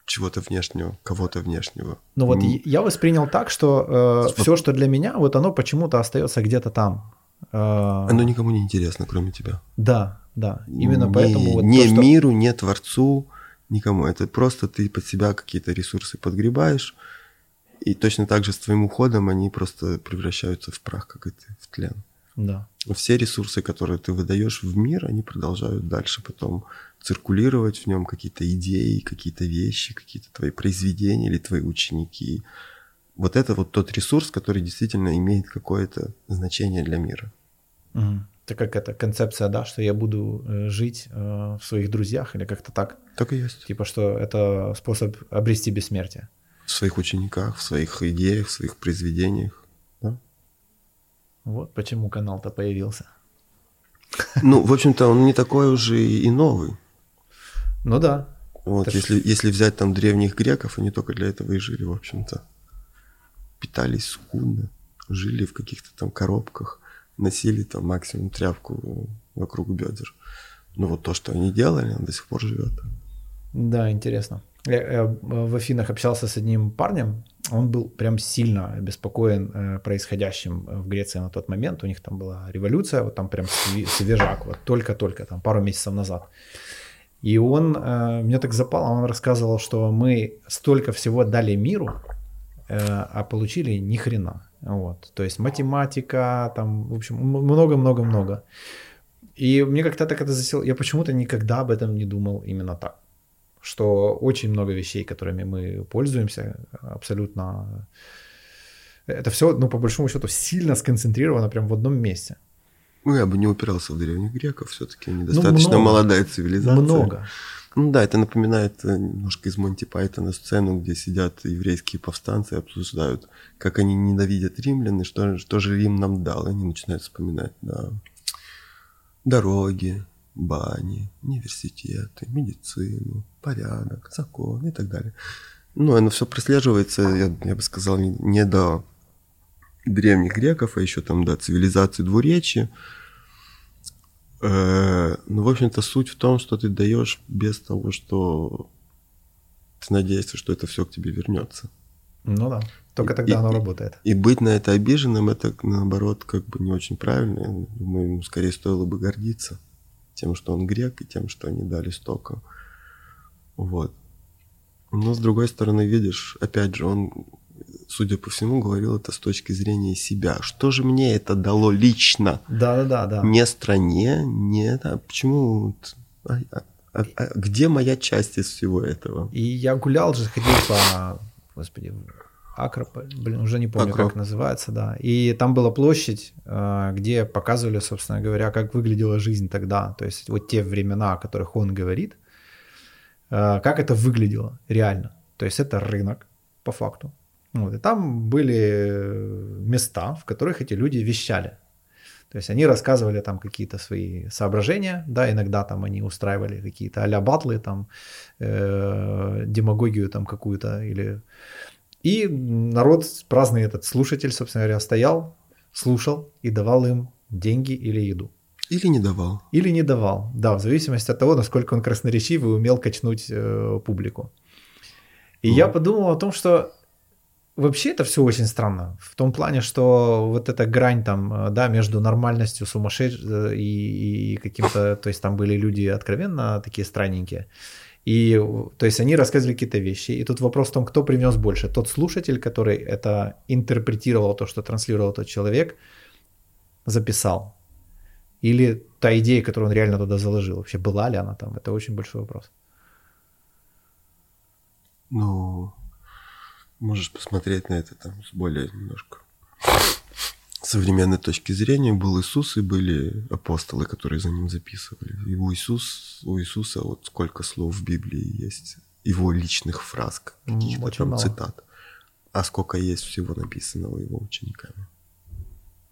чего-то внешнего, кого-то внешнего. Ну вот mm. я воспринял так, что э, все, что для меня, вот оно почему-то остается где-то там. Э, оно никому не интересно, кроме тебя. Да, да. Именно не, поэтому вот не то, что... миру, не творцу, никому. Это просто ты под себя какие-то ресурсы подгребаешь и точно так же с твоим уходом они просто превращаются в прах, как и ты, в тлен. Да. Все ресурсы, которые ты выдаешь в мир, они продолжают дальше потом циркулировать в нем какие-то идеи, какие-то вещи, какие-то твои произведения или твои ученики. Вот это вот тот ресурс, который действительно имеет какое-то значение для мира. Угу. Это как эта концепция, да, что я буду э, жить э, в своих друзьях или как-то так. Так и есть. Типа, что это способ обрести бессмертие. В своих учениках, в своих идеях, в своих произведениях. Вот почему канал-то появился. Ну, в общем-то, он не такой уже и новый. Ну да. Вот, Это если, если взять там древних греков, они только для этого и жили, в общем-то. Питались скудно, жили в каких-то там коробках, носили там максимум тряпку вокруг бедер. Ну вот то, что они делали, он до сих пор живет. Да, интересно. Я, я в Афинах общался с одним парнем, он был прям сильно обеспокоен э, происходящим в Греции на тот момент. У них там была революция, вот там прям свежак, вот только-только, там пару месяцев назад. И он, э, мне так запало, он рассказывал, что мы столько всего дали миру, э, а получили ни хрена. Вот. То есть математика, там, в общем, много-много-много. И мне как-то так это засело. Я почему-то никогда об этом не думал именно так. Что очень много вещей, которыми мы пользуемся, абсолютно... Это все, ну, по большому счету, сильно сконцентрировано прям в одном месте. Ну, я бы не упирался в древних греков, все-таки они ну, ну, молодая цивилизация. Много. Ну да, это напоминает э, немножко из Монти Пайтона сцену, где сидят еврейские повстанцы и обсуждают, как они ненавидят римлян и что, что же Рим нам дал. И они начинают вспоминать, да, дороги, бани, университеты, медицину, порядок, закон и так далее. Ну, оно все прослеживается, я, я бы сказал, не, не до древних греков, а еще там до цивилизации двуречия. Э, ну, в общем-то, суть в том, что ты даешь без того, что ты надеешься, что это все к тебе вернется. Ну да, только тогда и, оно работает. И быть на это обиженным, это наоборот как бы не очень правильно. Я думаю, ему скорее стоило бы гордиться тем, что он грек, и тем, что они дали столько. Вот. Но с другой стороны, видишь, опять же, он судя по всему, говорил это с точки зрения себя. Что же мне это дало лично? Да, да, да, да. Не стране, не а почему? А, а, а, а, где моя часть из всего этого? И я гулял же, ходил по, господи, Акрополь, блин, уже не помню, Акроп. как называется, да. И там была площадь, а, где показывали, собственно говоря, как выглядела жизнь тогда. То есть вот те времена, о которых он говорит, как это выглядело реально. То есть это рынок, по факту. Вот, и там были места, в которых эти люди вещали. То есть они рассказывали там какие-то свои соображения, да, иногда там они устраивали какие-то а-ля батлы, там, э, демагогию там какую-то или... И народ, праздный этот слушатель, собственно говоря, стоял, слушал и давал им деньги или еду. Или не давал. Или не давал, да, в зависимости от того, насколько он красноречив и умел качнуть э, публику. И mm. я подумал о том, что Вообще это все очень странно. В том плане, что вот эта грань там, э, да, между нормальностью сумасшедшей э, и, и каким-то, то есть там были люди откровенно такие странненькие. И, то есть они рассказывали какие-то вещи. И тут вопрос в том, кто принес больше. Тот слушатель, который это интерпретировал, то, что транслировал тот человек, записал. Или та идея, которую он реально туда заложил. Вообще была ли она там? Это очень большой вопрос. Ну, можешь посмотреть на это там с более немножко современной точки зрения. Был Иисус и были апостолы, которые за ним записывали. И у, Иисус, у Иисуса вот сколько слов в Библии есть, его личных фраз, каких-то там мало. цитат. А сколько есть всего написанного его учениками.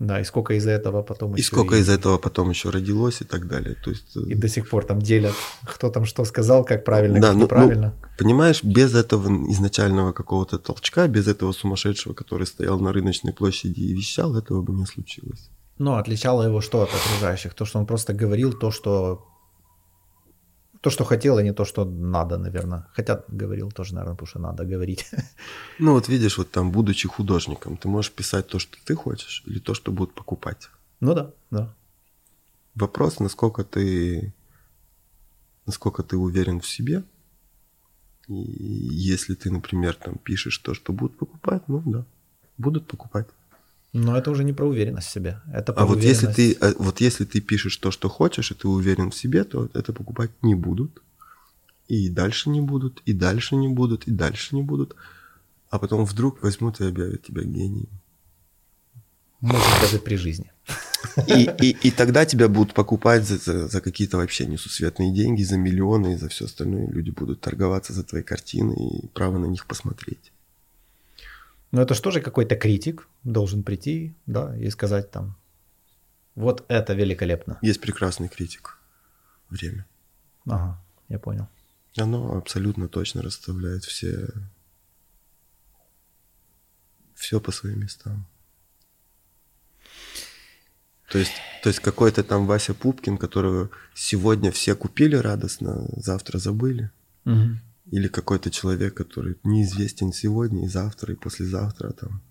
Да, и сколько из этого потом и еще... сколько и... из этого потом еще родилось и так далее. То есть... Э, и до сих пор там делят, кто там что сказал, как правильно, да, как ну, неправильно. Ну, понимаешь, без этого изначального какого-то толчка, без этого сумасшедшего, который стоял на рыночной площади и вещал, этого бы не случилось. Ну, отличало его что от окружающих? То, что он просто говорил то, что то, что хотел, а не то, что надо, наверное. Хотя говорил тоже, наверное, потому что надо говорить. Ну вот видишь, вот там, будучи художником, ты можешь писать то, что ты хочешь, или то, что будут покупать. Ну да, да. Вопрос, насколько ты, насколько ты уверен в себе. И если ты, например, там пишешь то, что будут покупать, ну да, будут покупать. Но это уже не про уверенность в себе. Это про а вот если, ты, а вот если ты пишешь то, что хочешь, и ты уверен в себе, то это покупать не будут. И дальше не будут, и дальше не будут, и дальше не будут. А потом вдруг возьмут и объявят тебя гением. Может, даже при жизни. И, и, и тогда тебя будут покупать за, за, за какие-то вообще несусветные деньги, за миллионы и за все остальное. Люди будут торговаться за твои картины и право на них посмотреть. Но это же тоже какой-то критик должен прийти, да, и сказать там, вот это великолепно. Есть прекрасный критик. Время. Ага, я понял. Оно абсолютно точно расставляет все, все по своим местам. То есть, то есть какой-то там Вася Пупкин, которого сегодня все купили радостно, завтра забыли. Мгм. Или какой-то человек, который неизвестен сегодня и завтра, и послезавтра. Там.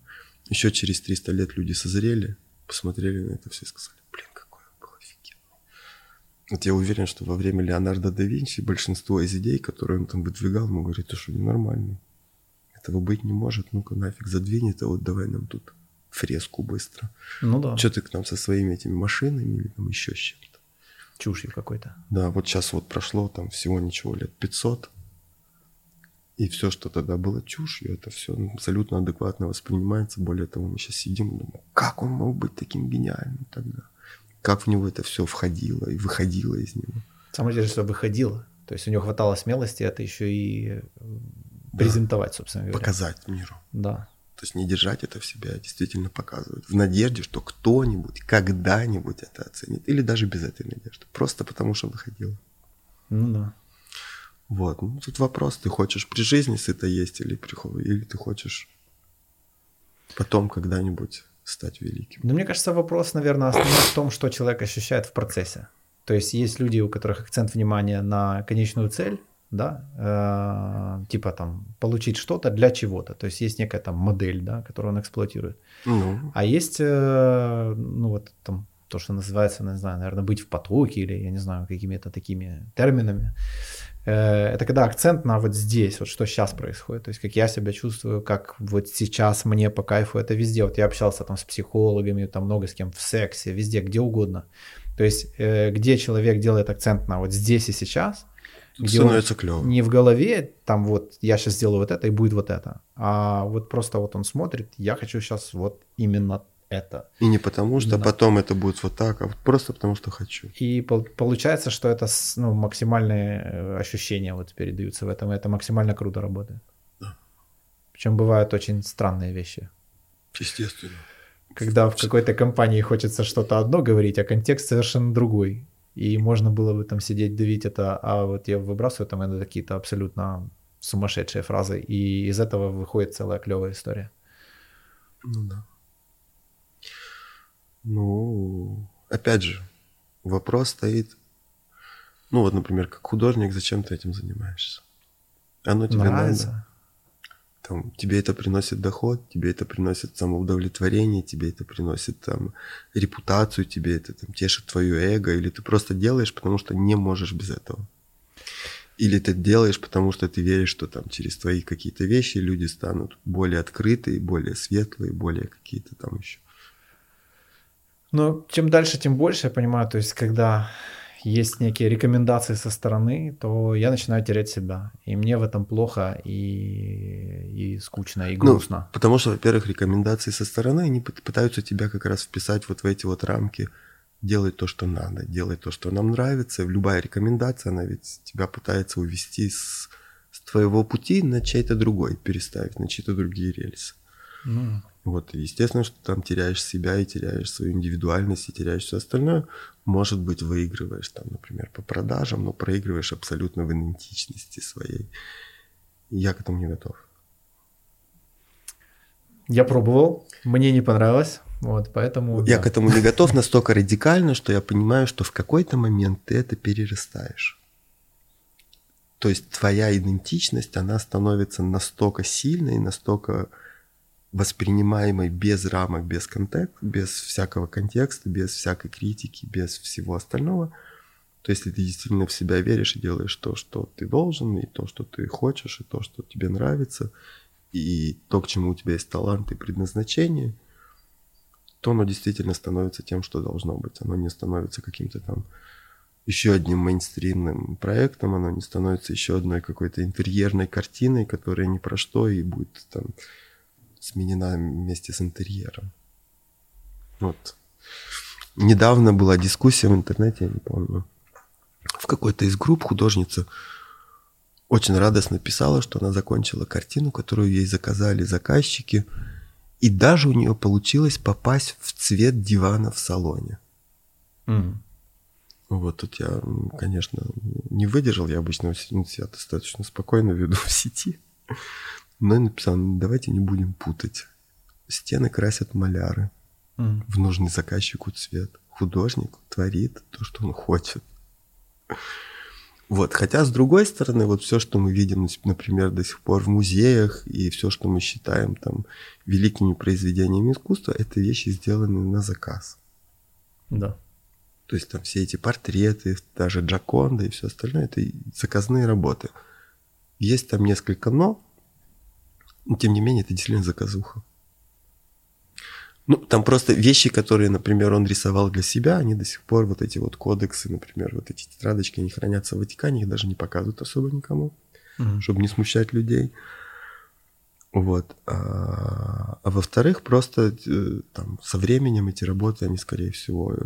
Еще через 300 лет люди созрели, посмотрели на это все и сказали, блин, какой он был офигенный. Вот я уверен, что во время Леонардо да Винчи большинство из идей, которые он там выдвигал, ему говорит, ты что, ненормальный? Этого быть не может, ну-ка нафиг задвинь это, вот давай нам тут фреску быстро. Ну да, Что ты к нам со своими этими машинами или там еще с чем-то? чушью какой-то. Да, вот сейчас вот прошло там всего ничего лет 500, и все, что тогда было чушью, это все абсолютно адекватно воспринимается. Более того, мы сейчас сидим и думаем, как он мог быть таким гениальным тогда? Как в него это все входило и выходило из него? Самое деле, что выходило. То есть у него хватало смелости это еще и э, презентовать, собственно говоря. Показать миру. Да. То есть не держать это в себе, а действительно показывать. В надежде, что кто-нибудь когда-нибудь это оценит. Или даже без этой надежды. Просто потому, что выходило. Ну да. Вот. Ну, тут вопрос, ты хочешь при жизни сыто есть или, прихо- или ты хочешь потом когда-нибудь стать великим. Но мне кажется, вопрос, наверное, основной в том, что человек ощущает в процессе. То есть есть люди, у которых акцент внимания на конечную цель, да, э, типа там получить что-то для чего-то. То есть есть некая там модель, да, которую он эксплуатирует. Ну, А есть, э, ну вот там то, что называется, не знаю, наверное, быть в потоке или, я не знаю, какими-то такими терминами. Э, Это когда акцент на вот здесь, вот что сейчас происходит, то есть как я себя чувствую, как вот сейчас мне по кайфу это везде. Вот я общался там с психологами, там много с кем в сексе, везде, где угодно. То есть э, где человек делает акцент на вот здесь и сейчас, тут где становится клево. не в голове, там вот я сейчас сделаю вот это и будет вот это, а вот просто вот он смотрит, я хочу сейчас вот именно это. И не потому, что Да. потом это будет вот так, а вот просто потому, что хочу. И пол- получается, что это ну, максимальные э, ощущения вот передаются в этом, и это максимально круто работает. Да. Причем бывают очень странные вещи. Естественно. Когда в какой-то компании хочется что-то одно говорить, а контекст совершенно другой. И можно было бы там сидеть, давить это, а вот я выбрасываю там это какие-то абсолютно сумасшедшие фразы, и из этого выходит целая клевая история. Ну да. Ну, опять же, вопрос стоит, ну вот, например, как художник, зачем ты этим занимаешься? Оно тебе Нравится? надо? Там, тебе это приносит доход, тебе это приносит самоудовлетворение, тебе это приносит там репутацию, тебе это там тешит твое эго, или ты просто делаешь, потому что не можешь без этого. Или ты делаешь, потому что ты веришь, что там через твои какие-то вещи люди станут более открытые, более светлые, более какие-то там еще. Ну, чем дальше, тем больше, я понимаю, то есть, когда есть некие рекомендации со стороны, то я начинаю терять себя. И мне в этом плохо и, и скучно, и Ну, грустно. потому что, во-первых, рекомендации со стороны, они пыт- пытаются тебя как раз вписать вот в эти вот рамки, делай то, что надо, делай то, что нам нравится. Любая рекомендация, она ведь тебя пытается увести с, с твоего пути на чей-то другой, переставить на чьи-то другие рельсы. Ну, Вот, и естественно, что там теряешь себя и теряешь свою индивидуальность, и теряешь все остальное. Может быть, выигрываешь там, например, по продажам, но проигрываешь абсолютно в идентичности своей. И я к этому не готов. я пробовал, мне не понравилось, вот, поэтому... Я да. к этому не готов настолько радикально, что я понимаю, что в какой-то момент ты это перерастаешь. То есть твоя идентичность, она становится настолько сильной, настолько воспринимаемой без рамок, без контекста, без всякого контекста, без всякой критики, без всего остального. То есть, если ты действительно в себя веришь и делаешь то, что ты должен, и то, что ты хочешь, и то, что тебе нравится, и то, к чему у тебя есть талант и предназначение, то оно действительно становится тем, что должно быть. Оно не становится каким-то там еще одним мейнстримным проектом, оно не становится еще одной какой-то интерьерной картиной, которая ни про что и будет там сменена вместе с интерьером. Вот. Недавно была дискуссия в интернете, я не помню, в какой-то из групп художница очень радостно писала, что она закончила картину, которую ей заказали заказчики, И даже у нее получилось попасть в цвет дивана в салоне. М. Вот тут я, конечно, не выдержал. Я обычно себя достаточно спокойно веду в сети. Но я написал, «Ну, давайте не будем путать. Стены красят маляры М. в нужный заказчику цвет. Художник творит то, что он хочет. Вот. Хотя, с другой стороны, вот все, что мы видим, например, до сих пор в музеях, и все, что мы считаем там великими произведениями искусства, это вещи, сделаны на заказ. Да. То есть там все эти портреты, даже Джаконда и все остальное, это заказные работы. Есть там несколько но, но тем не менее это действительно заказуха. Ну, там просто вещи, которые, например, он рисовал для себя, они до сих пор, вот эти вот кодексы, например, вот эти тетрадочки, они хранятся в Ватикане, их даже не показывают особо никому, Мгм. чтобы не смущать людей. Вот. А, а во-вторых, просто э, там со временем эти работы, они, скорее всего,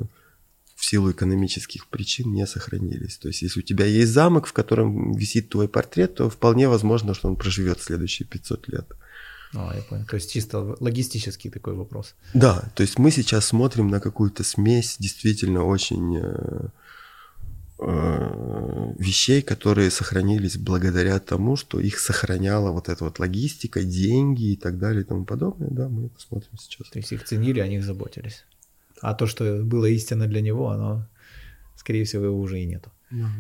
в силу экономических причин не сохранились. То есть, если у тебя есть замок, в котором висит твой портрет, то вполне возможно, что он проживет следующие 500 лет. А, я понял. То есть чисто логистический такой вопрос. Да, то есть мы сейчас смотрим на какую-то смесь действительно очень э, э, вещей, которые сохранились благодаря тому, что их сохраняла вот эта вот логистика, деньги и так далее и тому подобное. Да, мы это смотрим сейчас. То есть их ценили, о них заботились. А то, что было истинно для него, оно, скорее всего, его уже и нету.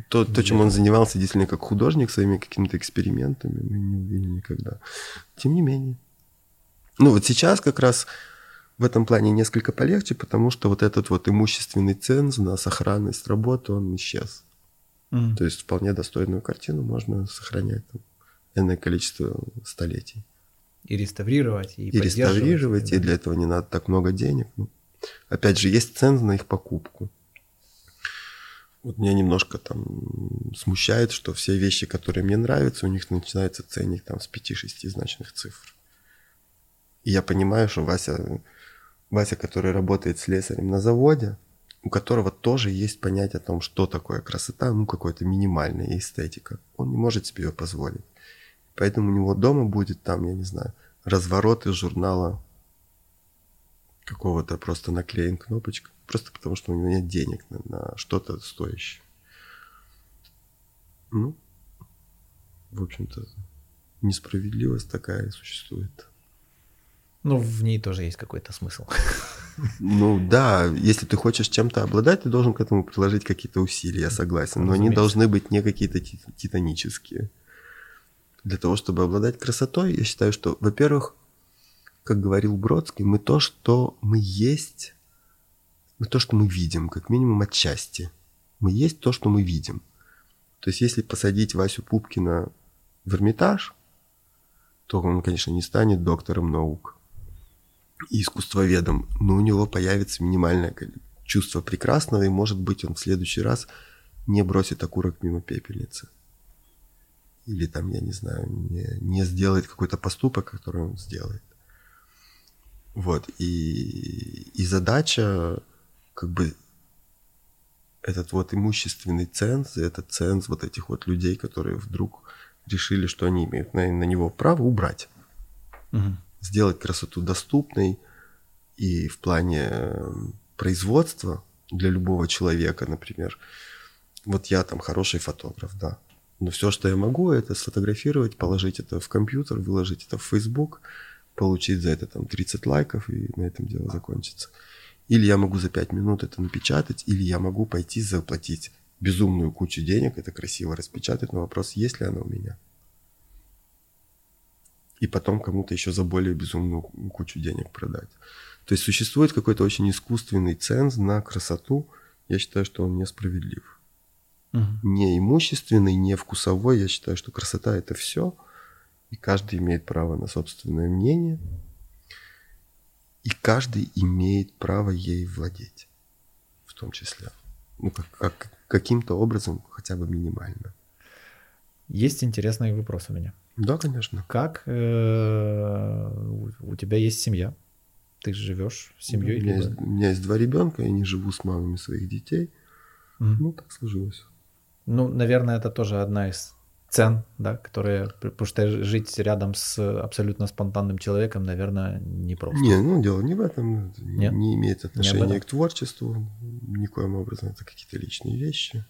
То, то, чем он занимался действительно как художник, своими какими-то экспериментами, мы не увидим никогда. Тем не менее. Ну вот сейчас как раз в этом плане несколько полегче, потому что вот этот вот имущественный ценз на сохранность работы, он исчез. М. То есть вполне достойную картину можно сохранять там, энное количество столетий. И реставрировать, и, И, реставрировать, и для этого не надо так много денег. Ну, опять же, есть ценз на их покупку. Вот меня немножко там смущает, что все вещи, которые мне нравятся, у них начинается ценник там с 5-6 значных цифр. И я понимаю, что Вася, Вася, который работает слесарем на заводе, у которого тоже есть понятие о том, что такое красота, ну, какая-то минимальная эстетика. Он не может себе ее позволить. Поэтому у него дома будет там, я не знаю, разворот из журнала какого-то просто наклеен кнопочка. Просто потому, что у него нет денег на, на что-то стоящее. Ну, в общем-то, несправедливость такая существует. Ну, в ней тоже есть какой-то смысл. Ну да, если ты хочешь чем-то обладать, ты должен к этому приложить какие-то усилия, я согласен. Но они должны быть не какие-то ти- титанические. Для того, чтобы обладать красотой, я считаю, что, во-первых, как говорил Бродский, мы то, что мы есть, мы то, что мы видим, как минимум отчасти. Мы есть то, что мы видим. То есть, если посадить Васю Пупкина в Эрмитаж, то он, конечно, не станет доктором наук и искусствоведом, но у него появится минимальное чувство прекрасного, и, может быть, он в следующий раз не бросит окурок мимо пепельницы. Или там, я не знаю, не, не сделает какой-то поступок, который он сделает. Вот, и, и задача, как бы, этот вот имущественный ценз, этот ценз вот этих вот людей, которые вдруг решили, что они имеют на, на него право, убрать Мгм. сделать красоту доступной и в плане э, производства для любого человека, например. Вот я там хороший фотограф, да. Но все, что я могу, это сфотографировать, положить это в компьютер, выложить это в Facebook, получить за это там 30 лайков, и на этом дело закончится. Или я могу за 5 минут это напечатать, или я могу пойти заплатить безумную кучу денег, это красиво распечатать, но вопрос, есть ли она у меня и потом кому-то еще за более безумную кучу денег продать. То есть существует какой-то очень искусственный ценз на красоту. Я считаю, что он несправедлив. Мгм. Не имущественный, не вкусовой. Я считаю, что красота это все. И каждый имеет право на собственное мнение. И каждый имеет право ей владеть. В том числе. Ну, как, как- каким-то образом, хотя бы минимально. Есть интересный вопрос у меня. Да, конечно. Как э, у- тебя есть семья? Ты живешь с семьей? у, меня либо- есть, у меня есть два ребенка, я не живу с мамами своих детей. Мгм. Ну, так сложилось. Ну, наверное, это тоже одна из цен, да, которые, потому что жить рядом с абсолютно спонтанным человеком, наверное, непросто. Не, ну дело не в этом, Нет? не имеет Не отношения этом? к творчеству никоим образом, это какие-то личные вещи.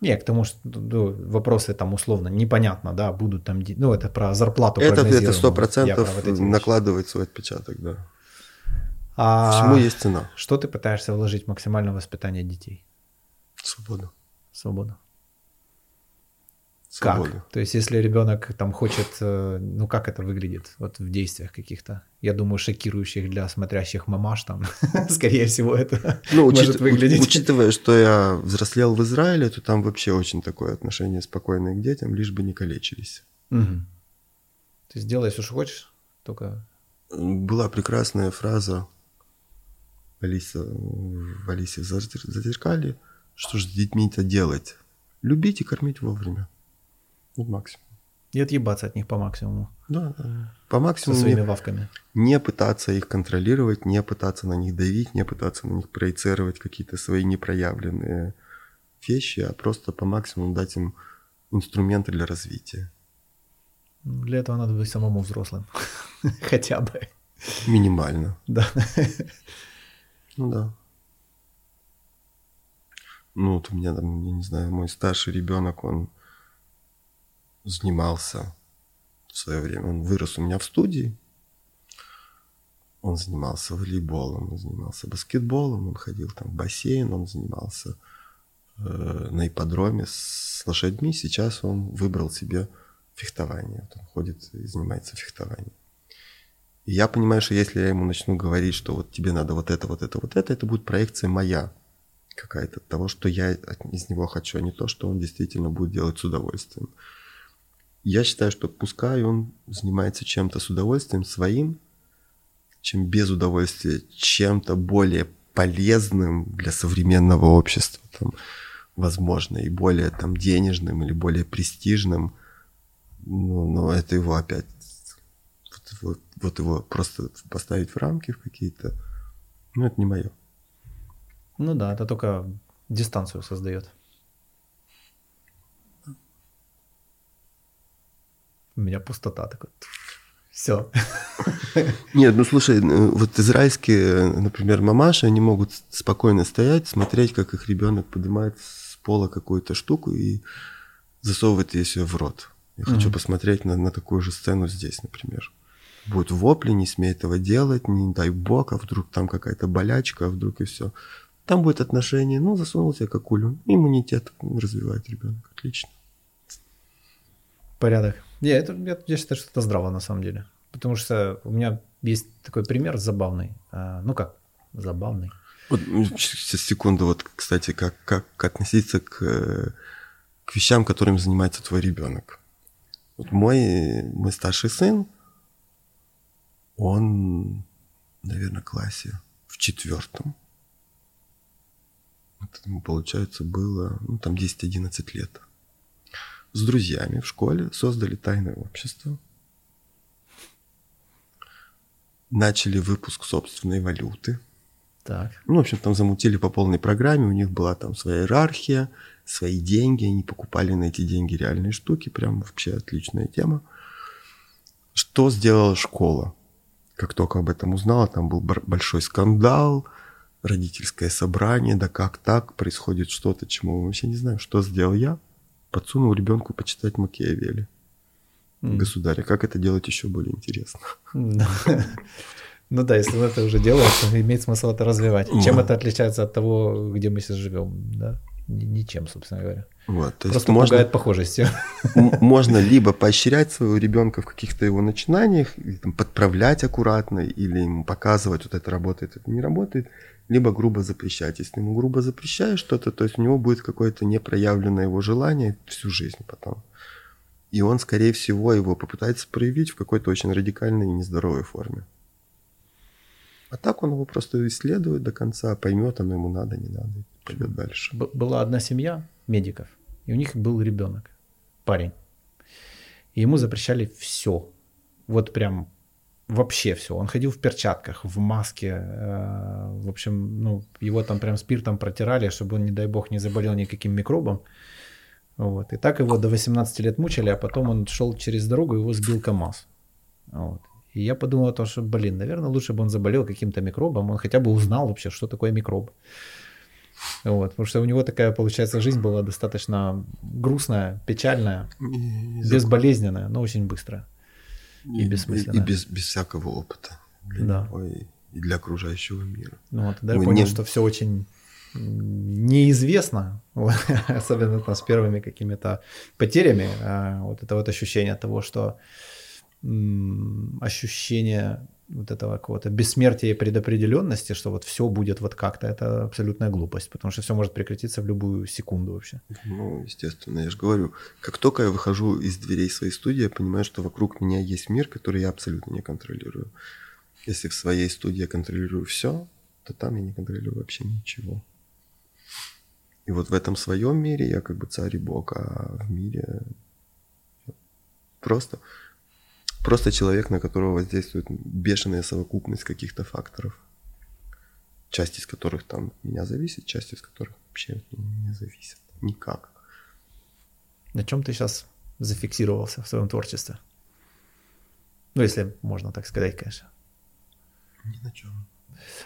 Не, к тому, что ну, вопросы там условно непонятно, да, будут там, ну, это про зарплату Это это сто процентов про вот накладывает свой отпечаток, да. А Всему есть цена. Что ты пытаешься вложить в максимальное воспитание детей? Свобода. Свобода. Свобода. Как? То есть, если ребенок там хочет, э, ну как это выглядит вот в действиях каких-то? Я думаю, шокирующих для смотрящих мамаш там, скорее всего, это Ну, может учит- выглядеть. учитывая, что я взрослел в Израиле, то там вообще очень такое отношение спокойное к детям, лишь бы не калечились. Мгм. То есть делай все, что хочешь, только Была прекрасная фраза Алиса, в Алисе в Зазеркалье, что же с детьми-то делать? Любить и кормить вовремя. Вот максимум. и отъебаться от них по максимуму Да, да. По со максимуму своими не, вавками. не пытаться их контролировать, не пытаться на них давить, не пытаться на них проецировать какие-то свои непроявленные вещи, а просто по максимуму дать им инструменты для развития. Ну, Для этого надо быть самому взрослым. Хотя бы. Минимально. Да. Ну да. Ну, вот у меня там, я не знаю, мой старший ребенок, он занимался в свое время, он вырос у меня в студии, он занимался волейболом, он занимался баскетболом, он ходил там в бассейн, он занимался э, на ипподроме с лошадьми. Сейчас он выбрал себе фехтование. Вот он ходит и занимается фехтованием. И я понимаю, что если я ему начну говорить, что вот тебе надо вот это, вот это, вот это, это будет проекция моя какая-то того, что я из него хочу, а не то, что он действительно будет делать с удовольствием. Я считаю, что пускай он занимается чем-то с удовольствием своим, чем без удовольствия, чем-то более полезным для современного общества, там, возможно, и более там денежным или более престижным, ну, но это его опять, вот, вот- вот его просто поставить в рамки в какие-то, ну, это не мое. Ну да, это только дистанцию создает. У меня пустота такой. Все. Нет, ну слушай, э, вот израильские, э, например, мамаши, они могут спокойно стоять, смотреть, как их ребенок поднимает с пола какую-то штуку и засовывает ее себе в рот. Я хочу Мгм. посмотреть на, на такую же сцену здесь, например. Будет вопли, не смей этого делать, не дай бог, а вдруг там какая-то болячка, а вдруг и все. Там будет отношение, ну, засунул себе какулю, иммунитет развивает ребенок, отлично. Порядок. Не, это, я, я считаю, что это здраво на самом деле. Потому что у меня есть такой пример забавный. А, ну как, забавный. Вот сейчас секунду, вот, кстати, как, как относиться к, к вещам, которыми занимается твой ребенок. Вот мой, мой старший сын, он, наверное, в классе в четвертом. Вот ему, получается, было, ну, там 10-11 лет. С друзьями в школе создали тайное общество. Начали выпуск собственной валюты. Так. Ну, в общем, там замутили по полной программе, у них была там своя иерархия, свои деньги, они покупали на эти деньги реальные штуки, прям вообще отличная тема. Что сделала школа? Как только об этом узнала, там был большой скандал, родительское собрание, да как так, происходит что-то, чему мы вообще не знаем. Что сделал я? Подсунул ребенку почитать Макиавелли. М. Государя. Как это делать еще более интересно? Ну да, если это уже делает, то имеет смысл это развивать. И Чем это отличается от того, где мы сейчас живем? Да? Ни- Ничем, собственно говоря. Вот, то есть Просто можно- пугает похожестью. Можно либо поощрять своего ребенка в каких-то его начинаниях, или там, подправлять аккуратно, или ему показывать, вот это работает, это не работает, либо грубо запрещать. Если ему грубо запрещаешь что-то, то есть у него будет какое-то непроявленное его желание всю жизнь потом. И он, скорее всего, его попытается проявить в какой-то очень радикальной и нездоровой форме. А так он его просто исследует до конца, поймет, оно ему надо, не надо, и пойдет дальше. Была одна семья медиков, и у них был ребенок, парень. И ему запрещали все. Вот прям вообще все. Он ходил в перчатках, в маске. э, В общем, ну, его там прям спиртом протирали, чтобы он, не дай бог, не заболел никаким микробом. Вот. И так его до 18 лет мучили, а потом он шел через дорогу, его сбил КАМАЗ. Вот. И я подумал о том, что, блин, наверное, лучше бы он заболел каким-то микробом, он хотя бы узнал вообще, что такое микроб. Вот, потому что у него такая, получается, жизнь была достаточно грустная, печальная, безболезненная, но очень быстрая и, и бессмысленная. И, и без, без всякого опыта для да. него и, и для окружающего мира. Ну, вот, тогда я понял, не... что все очень неизвестно, вот, особенно там, с первыми какими-то потерями, а, вот это вот ощущение того, что ощущение вот этого какого-то бессмертия и предопределенности, что вот все будет вот как-то, это абсолютная глупость, потому что все может прекратиться в любую секунду вообще. Ну, естественно, я же говорю, как только я выхожу из дверей своей студии, я понимаю, что вокруг меня есть мир, который я абсолютно не контролирую. Если в своей студии я контролирую все, то там я не контролирую вообще ничего. И вот в этом своем мире я как бы царь и бог, а в мире просто Просто человек, на которого воздействует бешеная совокупность каких-то факторов. Часть из которых там от меня зависит, часть из которых вообще от меня не зависит. Никак. На чем ты сейчас зафиксировался в своем творчестве? Ну, если можно так сказать, конечно. Ни на чем.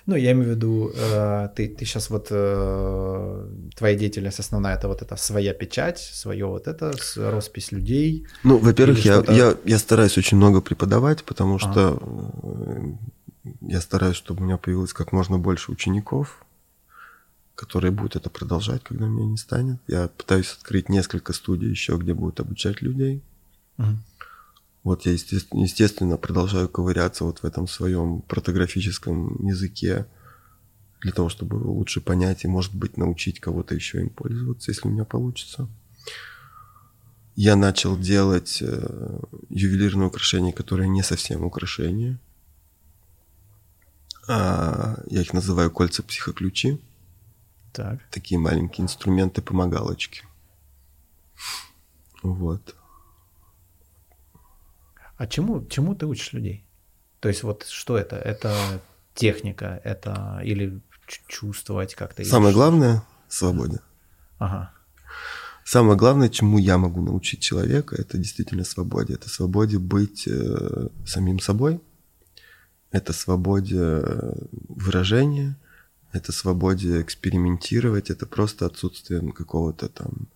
Ну, я имею в виду, э, ты, ты сейчас вот, э, твоя деятельность основная, это вот эта своя печать, свое вот это, роспись людей. Ну, во-первых, я, я, я стараюсь очень много преподавать, потому а. что э, я стараюсь, чтобы у меня появилось как можно больше учеников, которые будут это продолжать, когда меня не станет. Я пытаюсь открыть несколько студий еще, где будут обучать людей. Угу. Вот я, естественно, продолжаю ковыряться вот в этом своем протографическом языке для того, чтобы лучше понять и, может быть, научить кого-то еще им пользоваться, если у меня получится. Я начал делать э, ювелирные украшения, которые не совсем украшения. А, я их называю кольца психоключи. Так. Такие маленькие инструменты, помогалочки. Вот. А чему, чему ты учишь людей? То есть вот что это? Это техника, это или чувствовать как-то? Самое главное – свободе. Ага. Самое главное, чему я могу научить человека, это действительно свободе. Это свободе быть э, самим собой, это свободе выражения, это свободе экспериментировать, это просто отсутствие какого-то там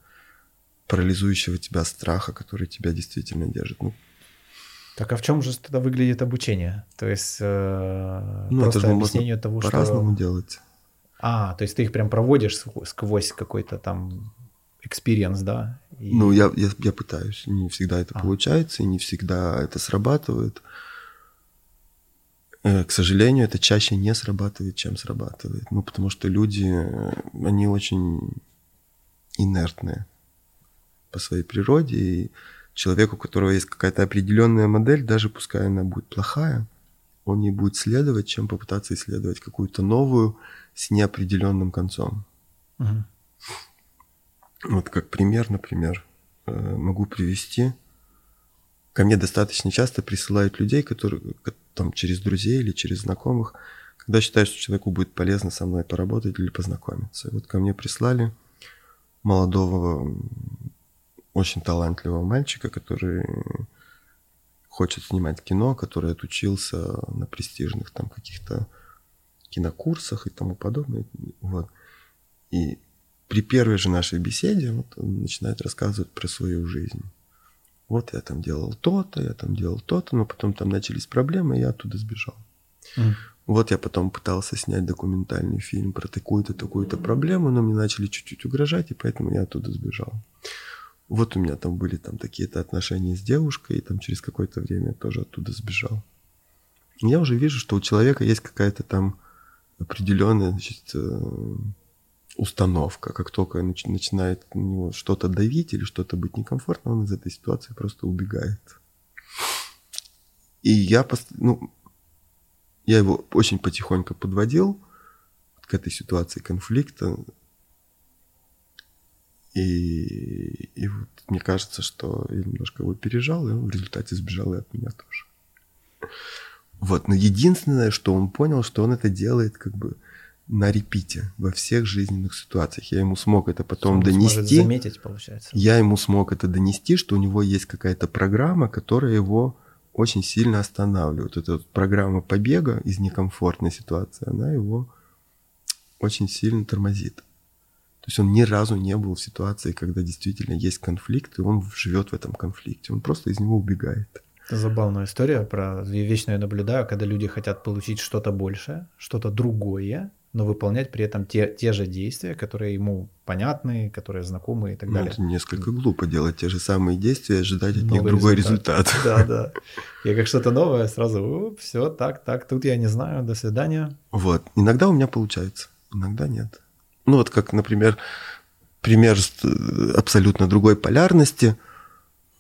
парализующего тебя страха, который тебя действительно держит. Ну, так а в чем же тогда выглядит обучение? То есть э, ну, просто это же объяснение того, по что... По-разному делать. А, то есть ты их прям проводишь сквозь какой-то там experience, да? И... Ну, я, я, я пытаюсь. Не всегда это а. получается, и не всегда это срабатывает. Э, к сожалению, это чаще не срабатывает, чем срабатывает. Ну, потому что люди, э, они очень инертные по своей природе, и человеку, у которого есть какая-то определенная модель, даже пускай она будет плохая, он не будет следовать, чем попытаться исследовать какую-то новую с неопределенным концом. Угу. Вот как пример, например, э, могу привести. Ко мне достаточно часто присылают людей, которые там через друзей или через знакомых, когда считают, что человеку будет полезно со мной поработать или познакомиться. И вот ко мне прислали молодого очень талантливого мальчика, который хочет снимать кино, который отучился на престижных там каких-то кинокурсах и тому подобное. Вот. И при первой же нашей беседе вот он начинает рассказывать про свою жизнь. Вот я там делал то-то, я там делал то-то, но потом там начались проблемы, и я оттуда сбежал. Mm. Вот я потом пытался снять документальный фильм про такую-то, такую-то проблему, но мне начали чуть-чуть угрожать, и поэтому я оттуда сбежал вот у меня там были там такие-то отношения с девушкой, и там через какое-то время тоже оттуда сбежал. Я уже вижу, что у человека есть какая-то там определенная значит, э, установка. Как только начинает на него что-то давить или что-то быть некомфортно, он из этой ситуации просто убегает. И я, ну, я его очень потихоньку подводил к этой ситуации конфликта, и, и вот мне кажется, что я немножко его пережал, и он в результате сбежал и от меня тоже. Вот, но единственное, что он понял, что он это делает как бы на репите во всех жизненных ситуациях. Я ему смог это потом Он донести. заметить, получается. Я ему смог это донести, что у него есть какая-то программа, которая его очень сильно останавливает. Эта вот программа побега из некомфортной ситуации, она его очень сильно тормозит. То есть он ни разу не был в ситуации, когда действительно есть конфликт, и он живет в этом конфликте. Он просто из него убегает. Это забавная история про вечно я наблюдаю, когда люди хотят получить что-то большее, что-то другое, но выполнять при этом те, те же действия, которые ему понятны, которые знакомы и так Ну, далее. это несколько глупо делать те же самые действия и ожидать от них Новый другой результат. Да, да. Я как что-то новое сразу, все, так, так, тут я не знаю, до свидания. Вот. Иногда у меня получается, иногда нет. Ну вот как, например, пример э, абсолютно другой полярности.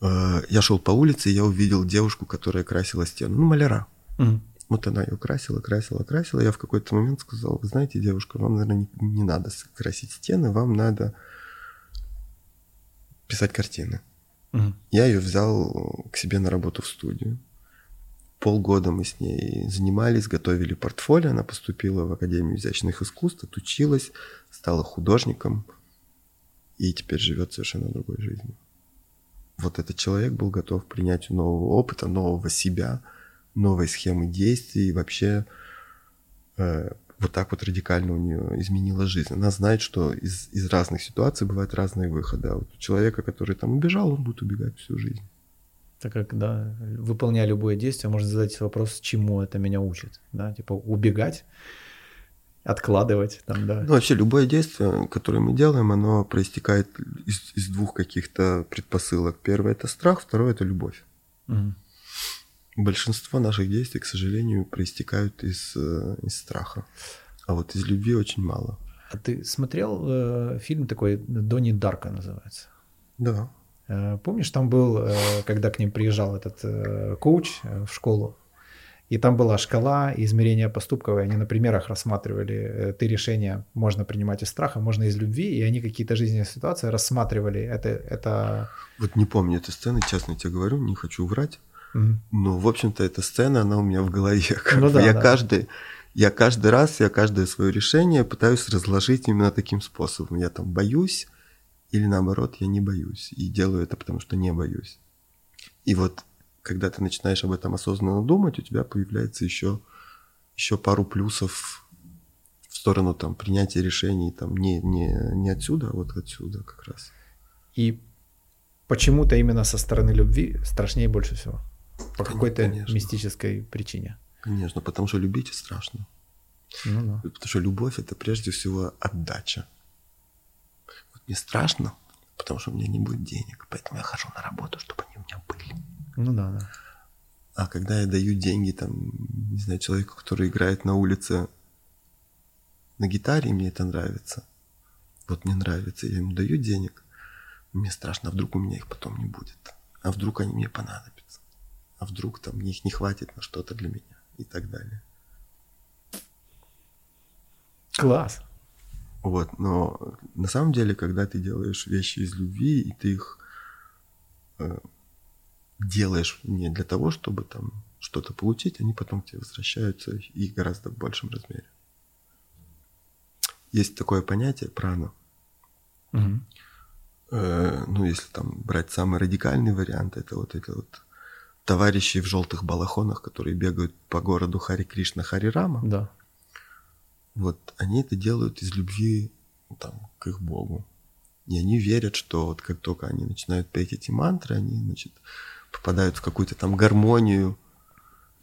Э, Я шел по улице, и я увидел девушку, которая красила стену. Ну, маляра. Мгм. Вот она ее красила, красила, красила. Я в какой-то момент сказал, вы знаете, девушка, вам, наверное, не, не надо красить стены, вам надо писать картины. Мгм. Я ее взял к себе на работу в студию. Полгода мы с ней занимались, готовили портфолио. Она поступила в Академию изящных искусств, отучилась, стала художником и теперь живет совершенно другой жизнью. Вот этот человек был готов к принятию нового опыта, нового себя, новой схемы действий и вообще э, вот так вот радикально у нее изменила жизнь. Она знает, что из, из разных ситуаций бывают разные выходы. А вот у человека, который там убежал, он будет убегать всю жизнь. Так как, да, выполняя любое действие, можно задать вопрос, чему это меня учит, да, типа убегать, откладывать, там, да. Ну, вообще, любое действие, которое мы делаем, оно проистекает из, из двух каких-то предпосылок. Первое – это страх, второе – это любовь. Мгм. Большинство наших действий, к сожалению, проистекают из, э, из страха. А вот из любви очень мало. А ты смотрел э, фильм такой Донни Дарка называется? Да. Э, Помнишь, там был, э, когда к ним приезжал этот э, коуч в школу, и там была шкала измерения поступков, и они на примерах рассматривали, ты решения можно принимать из страха, можно из любви, и они какие-то жизненные ситуации рассматривали. Это, это... Вот не помню этой сцены, честно тебе говорю, не хочу врать. Мгм. Но, в общем-то, эта сцена, она у меня в голове. Ну да, я, да. каждый, я каждый раз, я каждое свое решение пытаюсь разложить именно таким способом. Я там боюсь или наоборот, я не боюсь. И делаю это, потому что не боюсь. И вот, когда ты начинаешь об этом осознанно думать, у тебя появляется еще, еще пару плюсов в сторону там, принятия решений там, не, не, не отсюда, а вот отсюда как раз. И почему-то именно со стороны любви страшнее больше всего. По какой-то мистической причине. Конечно, потому что любить страшно. Ну да. Потому что любовь это прежде всего отдача. Мне страшно, потому что у меня не будет денег, поэтому я хожу на работу, чтобы они у меня были. Ну да, да. А когда я даю деньги, там, не знаю, человеку, который играет на улице на гитаре, и мне это нравится. Вот мне нравится, я ему даю денег. Мне страшно, а вдруг у меня их потом не будет. А вдруг они мне понадобятся. А вдруг там мне их не хватит на что-то для меня и так далее. Класс. Вот, но на самом деле, когда ты делаешь вещи из любви, и ты их э, делаешь не для того, чтобы там что-то получить, они потом к тебе возвращаются и гораздо в большем размере. Есть такое понятие прана. Мгм. Э, ну, если там брать самый радикальный вариант, это вот эти вот товарищи в желтых балахонах, которые бегают по городу Хари Кришна, Хари Рама. Да. Вот они это делают из любви ну, там, к их Богу. И они верят, что вот как только они начинают петь эти мантры, они, значит, попадают в какую-то там гармонию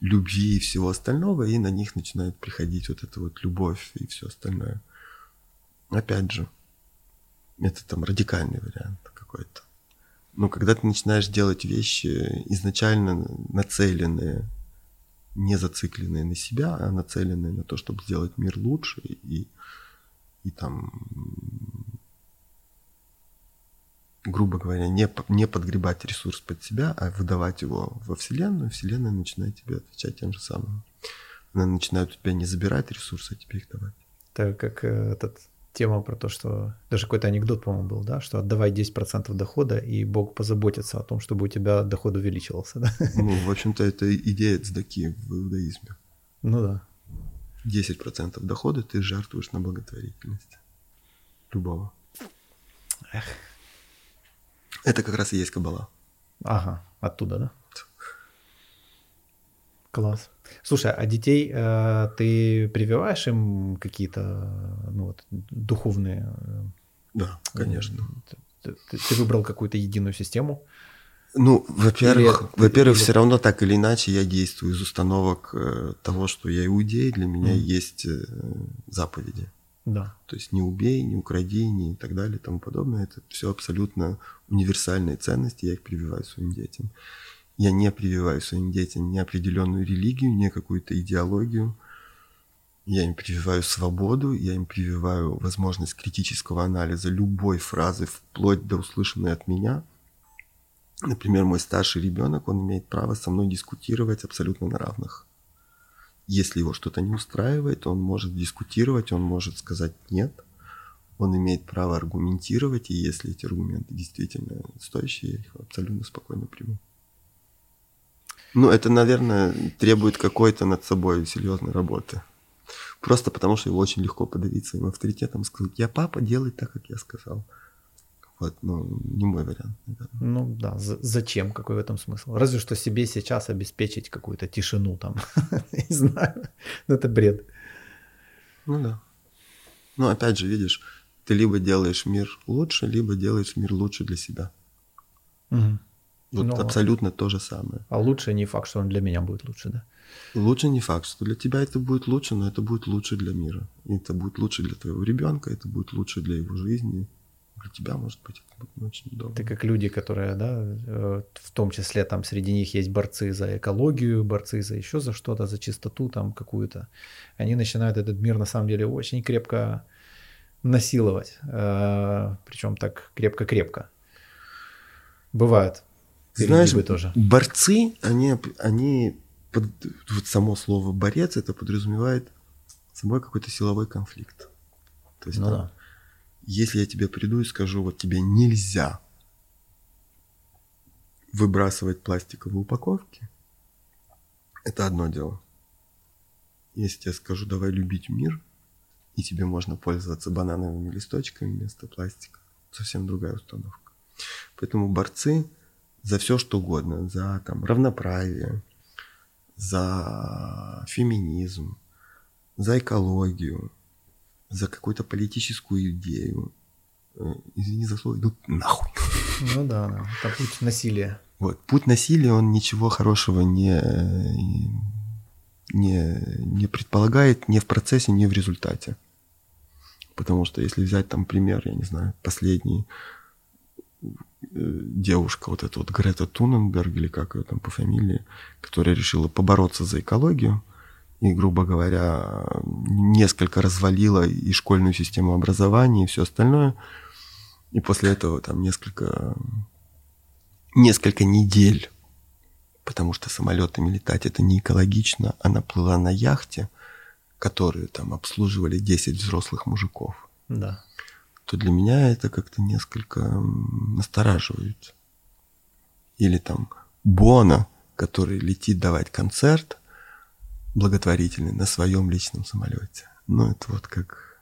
любви и всего остального, и на них начинает приходить вот эта вот любовь и все остальное. Опять же, это там радикальный вариант какой-то. Но когда ты начинаешь делать вещи изначально нацеленные не зацикленные на себя, а нацеленные на то, чтобы сделать мир лучше и, и там, грубо говоря, не, не подгребать ресурс под себя, а выдавать его во Вселенную, Вселенная начинает тебе отвечать тем же самым. Она начинает у тебя не забирать ресурсы, а тебе их давать. Это как э, этот тема про то, что даже какой-то анекдот, по-моему, был, да, что отдавай 10% дохода, и Бог позаботится о том, чтобы у тебя доход увеличивался, да? Ну, в общем-то, это идея цдаки в иудаизме. Ну да. 10% дохода ты жертвуешь на благотворительность. Любого. Эх. Это как раз и есть кабала. Ага, оттуда, да? Класс. Слушай, а детей э, ты прививаешь им какие-то ну, вот, духовные? э, Да, конечно. Ты, ты- ты выбрал какую-то единую систему? Ну, во-первых, Или- во-первых, или- все равно так или иначе я действую из установок э, того, что я иудей, для меня Мгм. есть э, заповеди. Да. То есть не убей, не укради, не и так далее и тому подобное. Это все абсолютно универсальные ценности, я их прививаю своим детям. Я не прививаю своим детям ни определенную религию, ни какую-то идеологию. Я им прививаю свободу, я им прививаю возможность критического анализа любой фразы, вплоть до услышанной от меня. Например, мой старший ребенок, он имеет право со мной дискутировать абсолютно на равных. Если его что-то не устраивает, он может дискутировать, он может сказать нет. Он имеет право аргументировать, и если эти аргументы действительно стоящие, я их абсолютно спокойно приму. Ну, это, наверное, требует какой-то над собой серьезной работы. Просто потому, что его очень легко подавить своим авторитетом, сказать, я папа, делай так, как я сказал. Вот, ну, не мой вариант, наверное. Ну да, за- зачем? Какой в этом смысл? Разве что себе сейчас обеспечить какую-то тишину там. Не знаю. Ну, Это бред. Ну да. Ну, опять же, видишь, ты либо делаешь мир лучше, либо делаешь мир лучше для себя. Мгм. Вот Ну, абсолютно то же самое. А лучше не факт, что он для меня будет лучше, да? Лучше не факт, что для тебя это будет лучше, но это будет лучше для мира. И это будет лучше для твоего ребенка, это будет лучше для его жизни. Для тебя, может быть, это будет очень удобно. Это как люди, которые, да, э, в том числе там среди них есть борцы за экологию, борцы за еще за что-то, за чистоту там какую-то. Они начинают этот мир на самом деле очень крепко насиловать. Причем так крепко-крепко. Бывает. Знаешь, тоже. борцы, они, они под- вот само слово борец, это подразумевает собой какой-то силовой конфликт. То есть Ну там, да. если я тебе приду и скажу, вот тебе нельзя выбрасывать пластиковые упаковки, это одно дело. Если я скажу, давай любить мир, и тебе можно пользоваться банановыми листочками вместо пластика, совсем другая установка. Поэтому борцы за все что угодно, за там, равноправие, за феминизм, за экологию, за какую-то политическую идею, э, извини за слово, идут нахуй. Ну да. Это путь насилия. Вот. Путь насилия, он ничего хорошего не, не, не предполагает ни в процессе, ни в результате. Потому что если взять там пример, я не знаю, последний, э, девушка, вот эта вот Грета Туненберг, или как ее там по фамилии, которая решила побороться за экологию, и, грубо говоря, несколько развалила и школьную систему образования, и все остальное. И после этого там несколько несколько недель, потому что самолетами летать это не экологично. Она плыла на яхте, которую там обслуживали 10 взрослых мужиков. Да. То для меня это как-то несколько настораживает. Или там Бона, который летит давать концерт благотворительный на своем личном самолете. Ну, это вот как...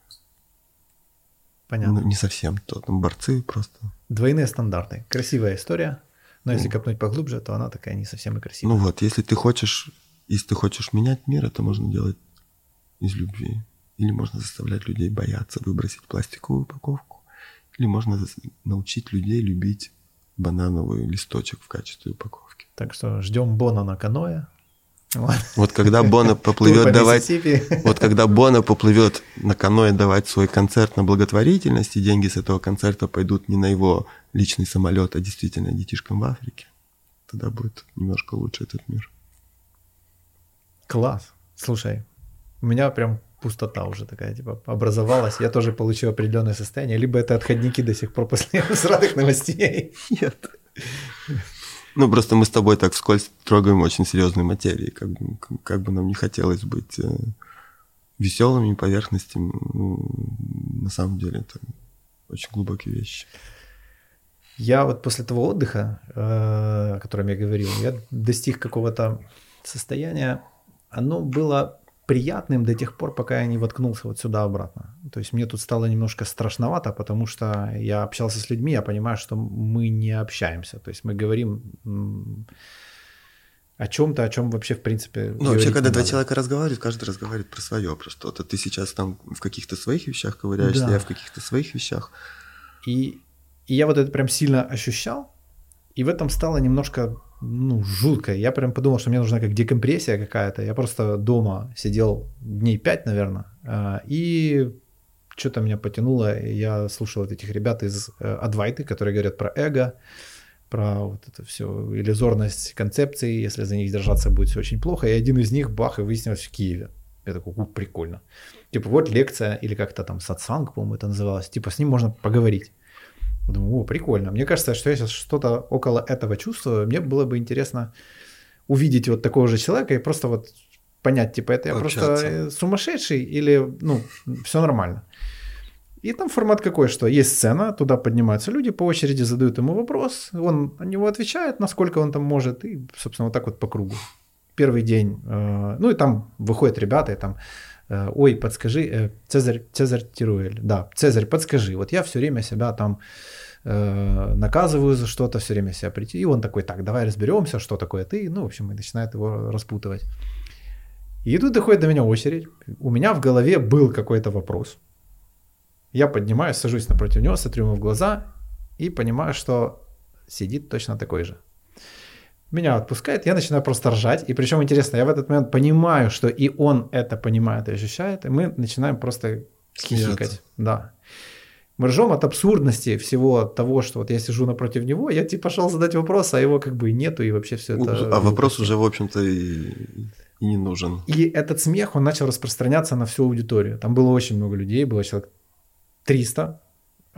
Понятно. Ну, не совсем то. Там борцы просто... Двойные стандарты. Красивая история, но если копнуть поглубже, то она такая не совсем и красивая. Ну вот, если ты хочешь, если ты хочешь менять мир, это можно делать из любви. Или можно заставлять людей бояться выбросить пластиковую упаковку. Или можно научить людей любить банановый листочек в качестве упаковки. Так что ждем Бона на каноэ. Вот. Вот когда Бона поплывет по давать, вот когда Бона поплывет на каноэ давать свой концерт на благотворительность, и деньги с этого концерта пойдут не на его личный самолет, а действительно детишкам в Африке, тогда будет немножко лучше этот мир. Класс. Слушай, у меня прям пустота уже такая, типа, образовалась. Я тоже получил определенное состояние. Либо это отходники до сих пор после сраных новостей. Нет. Ну, просто мы с тобой так вскользь трогаем очень серьезные материи. Как бы, как- как бы нам не хотелось быть э, веселыми поверхностями, ну, на самом деле это очень глубокие вещи. Я вот после того отдыха, э, о котором я говорил, я достиг какого-то состояния. Оно было приятным до тех пор, пока я не воткнулся вот сюда обратно. То есть мне тут стало немножко страшновато, потому что я общался с людьми, я понимаю, что мы не общаемся. То есть мы говорим о чем-то, о чем вообще в принципе. Ну, вообще, когда два человека разговаривают, каждый разговаривает про свое, про что-то. Ты сейчас там в каких-то своих вещах ковыряешься, да. я в каких-то своих вещах. И, и я вот это прям сильно ощущал, и в этом стало немножко ну, жутко. Я прям подумал, что мне нужна как декомпрессия какая-то. Я просто дома сидел дней пять, наверное, а, и что-то меня потянуло. Я слушал вот этих ребят из э, Адвайты, которые говорят про эго, про вот это все, иллюзорность концепции, если за них держаться будет все очень плохо. И один из них, бах, и выяснилось в Киеве. Я такой, прикольно. Типа вот лекция, или как-то там сатсанг, по-моему, это называлось. Типа с ним можно поговорить. Думаю, о, прикольно. Мне кажется, что я сейчас что-то около этого чувствую. Мне было бы интересно увидеть вот такого же человека и просто вот понять, типа, это я Общаться. просто сумасшедший или, ну, все нормально. И там формат какой, что есть сцена, туда поднимаются люди, по очереди задают ему вопрос, он на него отвечает, насколько он там может, и, собственно, вот так вот по кругу. Первый день, э, ну и там выходят ребята, и там, ой, подскажи, э, Цезарь, Цезарь Тируэль, да, Цезарь, подскажи, вот я все время себя там э, наказываю за что-то, все время себя прийти, и он такой, так, давай разберемся, что такое ты, ну, в общем, и начинает его распутывать. И тут доходит до меня очередь, у меня в голове был какой-то вопрос – я поднимаюсь, сажусь напротив него, смотрю ему в глаза и понимаю, что сидит точно такой же. Меня отпускает, я начинаю просто ржать. И причем интересно, я в этот момент понимаю, что и он это понимает и ощущает, и мы начинаем просто хихикать. Да. Мы ржем от абсурдности всего того, что вот я сижу напротив него, я типа пошел задать вопрос, а его как бы и нету, и вообще все это... А вопрос уже, в общем-то, и, и не нужен. И этот смех, он начал распространяться на всю аудиторию. Там было очень много людей, было человек 300, э,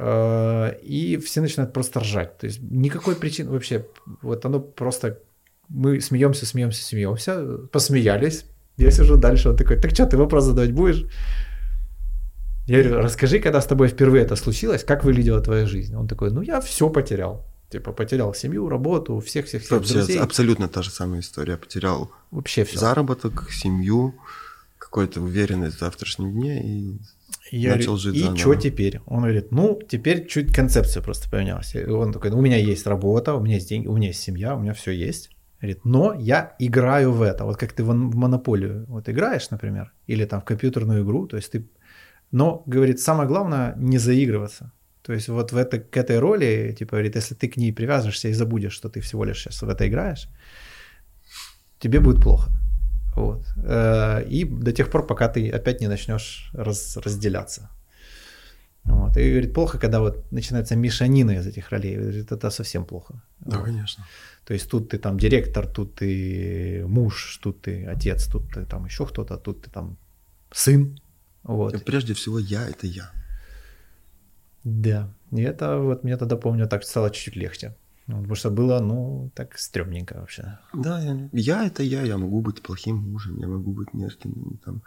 и все начинают просто ржать. То есть никакой причины вообще, вот оно просто, мы смеемся, смеемся, смеемся, посмеялись, я сижу дальше, он такой, так что, ты вопрос задавать будешь? Я говорю, расскажи, когда с тобой впервые это случилось, как выглядела твоя жизнь? Он такой, ну я все потерял. Типа потерял семью, работу, всех-всех-всех Вообще, друзей. Абсолютно та же самая история. Потерял Вообще все. заработок, семью, какую-то уверенность в завтрашнем дне и я начал жить И что теперь? Он говорит, ну, теперь чуть концепция просто поменялась. И он такой, у меня есть работа, у меня есть деньги, у меня есть семья, у меня все есть. Говорит, но я играю в это. Вот как ты в монополию вот играешь, например, или там в компьютерную игру, то есть ты... Но, говорит, самое главное не заигрываться. То есть вот в это, к этой роли, типа, говорит, если ты к ней привязываешься и забудешь, что ты всего лишь сейчас в это играешь, тебе будет плохо. Вот. Э, и до тех пор, пока ты опять не начнешь раз, разделяться. Вот. И говорит, плохо, когда вот начинается мешанина из этих ролей. Говорит, это совсем плохо. Да, вот. конечно. То есть тут ты там директор, тут ты муж, тут ты отец, тут ты там еще кто-то, тут ты там сын. Вот. И прежде всего я – это я. Да. И это вот мне тогда, помню, так стало чуть-чуть легче. Ну, потому что было, ну, так стрёмненько вообще. Да, я, я это я, я могу быть плохим мужем, я могу быть нежным, там,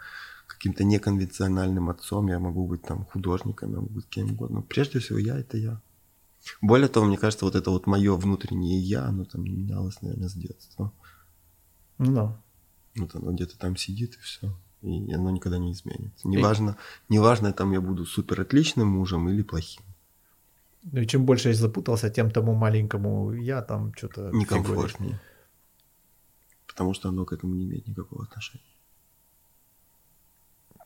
каким-то неконвенциональным отцом, я могу быть там художником, я могу быть кем угодно. Прежде всего, я это я. Более того, мне кажется, вот это вот мое внутреннее я, оно там не менялось, наверное, с детства. Ну да. Вот оно где-то там сидит и все. И оно никогда не изменится. Неважно, и... неважно, там я буду супер отличным мужем или плохим. Ну и чем больше я запутался, тем тому маленькому я там что-то... Некомфортнее. Потому что оно к этому не имеет никакого отношения.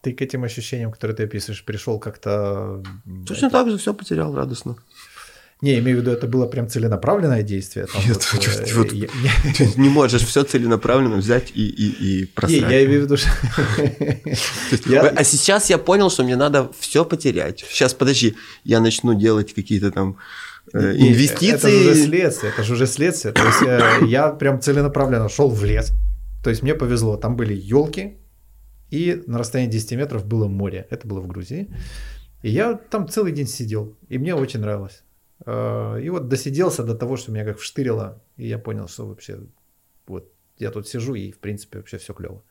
Ты к этим ощущениям, которые ты описываешь, пришел как-то... Точно так же все потерял радостно. Не, имею в виду, это было прям целенаправленное действие. Там Нет, вот, э, вот, я, ты не можешь все целенаправленно взять и, и, и просрать. Не, я имею в виду, что... я... А сейчас я понял, что мне надо все потерять. Сейчас, подожди, я начну делать какие-то там э, инвестиции. Это же уже следствие, это же уже следствие. То есть я, э, я прям целенаправленно шел в лес. То есть мне повезло, там были елки, и на расстоянии 10 метров было море. Это было в Грузии. И я там целый день сидел, и мне очень нравилось. Э, и вот досиделся до того, что меня как вштырило, и я понял, что вообще вот я тут сижу, и в принципе вообще все клево.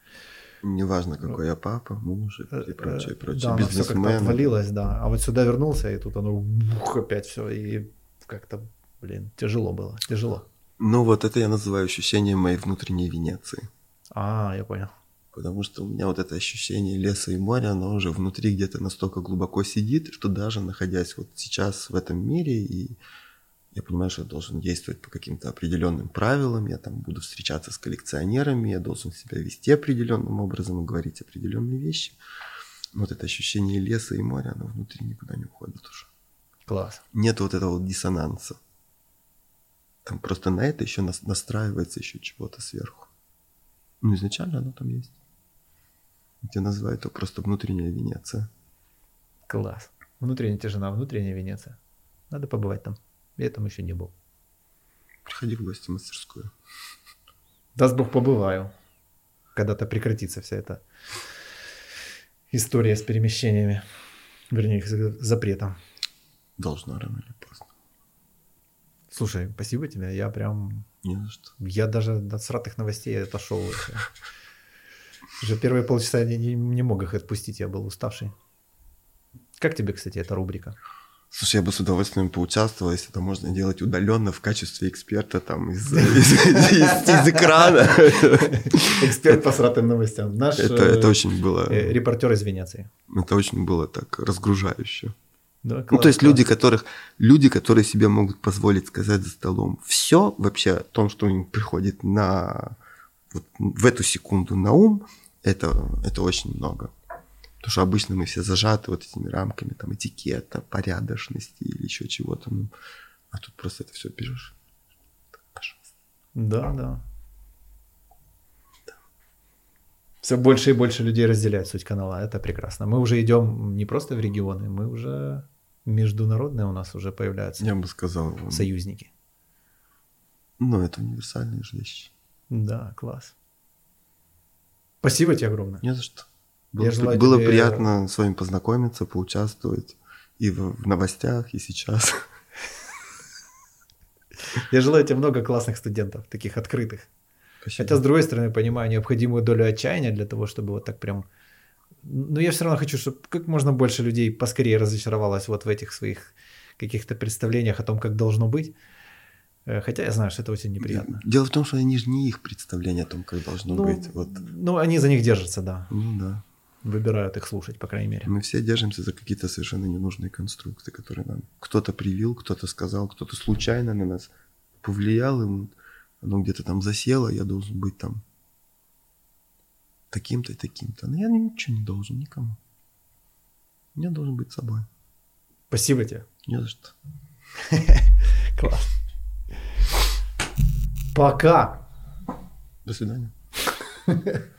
Неважно, какой я папа, муж и э, прочее, э, прочее. Да, все как-то отвалилось, да. А вот сюда вернулся, и тут оно бух, опять все, и как-то, блин, тяжело было, тяжело. Ну вот это я называю ощущением моей внутренней Венеции. А, я понял. Потому что у меня вот это ощущение леса и моря, оно уже внутри где-то настолько глубоко сидит, что даже находясь вот сейчас в этом мире, и я понимаю, что я должен действовать по каким-то определенным правилам, я там буду встречаться с коллекционерами, я должен себя вести определенным образом и говорить определенные вещи. Но вот это ощущение леса и моря, оно внутри никуда не уходит уже. Класс. Нет вот этого вот диссонанса. Там просто на это еще настраивается еще чего-то сверху. Ну, изначально оно там есть. Я называю это просто внутренняя Венеция. Класс. Внутренняя тишина, внутренняя Венеция. Надо побывать там. Я там еще не был. Приходи в гости в мастерскую. Даст Бог побываю. Когда-то прекратится вся эта история с перемещениями. Вернее, их запретом. Должна рано или поздно. Слушай, спасибо тебе. Я прям... Не за что. Я даже от сратых новостей отошел. Уже первые полчаса не, не, не мог их отпустить, я был уставший. Как тебе, кстати, эта рубрика? Слушай, я бы с удовольствием поучаствовал, если это можно делать удаленно в качестве эксперта там из, из, из, из экрана. Эксперт по сратым новостям. Наш это, это очень было... Э, репортер из Венеции. Это очень было так разгружающе. Да, класс, ну, то есть класс. люди, которых, люди, которые себе могут позволить сказать за столом все вообще о том, что им приходит на вот в эту секунду на ум, это, это очень много. Потому что обычно мы все зажаты вот этими рамками там этикета, порядочности или еще чего-то. Ну, а тут просто это все пишешь. Пожалуйста. Да, да. Все больше и больше людей разделяют суть канала. Это прекрасно. Мы уже идем не просто в регионы, мы уже международные у нас уже появляются. Я бы сказал. Союзники. Ну, это универсальные же вещи. Да, класс. Спасибо тебе огромное. Не за что. Было, Я было тебе... приятно с вами познакомиться, поучаствовать и в, в новостях, и сейчас. Я желаю тебе много классных студентов, таких открытых. Спасибо. Хотя, с другой стороны, понимаю необходимую долю отчаяния для того, чтобы вот так прям... Но я все равно хочу, чтобы как можно больше людей поскорее разочаровалось вот в этих своих каких-то представлениях о том, как должно быть. Э, хотя я знаю, что это очень неприятно. Дело в том, что они же не их представление о том, как должно ну, быть. Вот. Ну, они за них держатся, да. Ну да. Выбирают их слушать, по крайней мере. Мы все держимся за какие-то совершенно ненужные конструкты, которые нам кто-то привил, кто-то сказал, кто-то случайно на нас повлиял, и оно где-то там засело, я должен быть там таким-то и таким-то. Но я ничего не должен никому. Я должен быть собой. Спасибо тебе. Не за что. Класс. Пока. До свидания.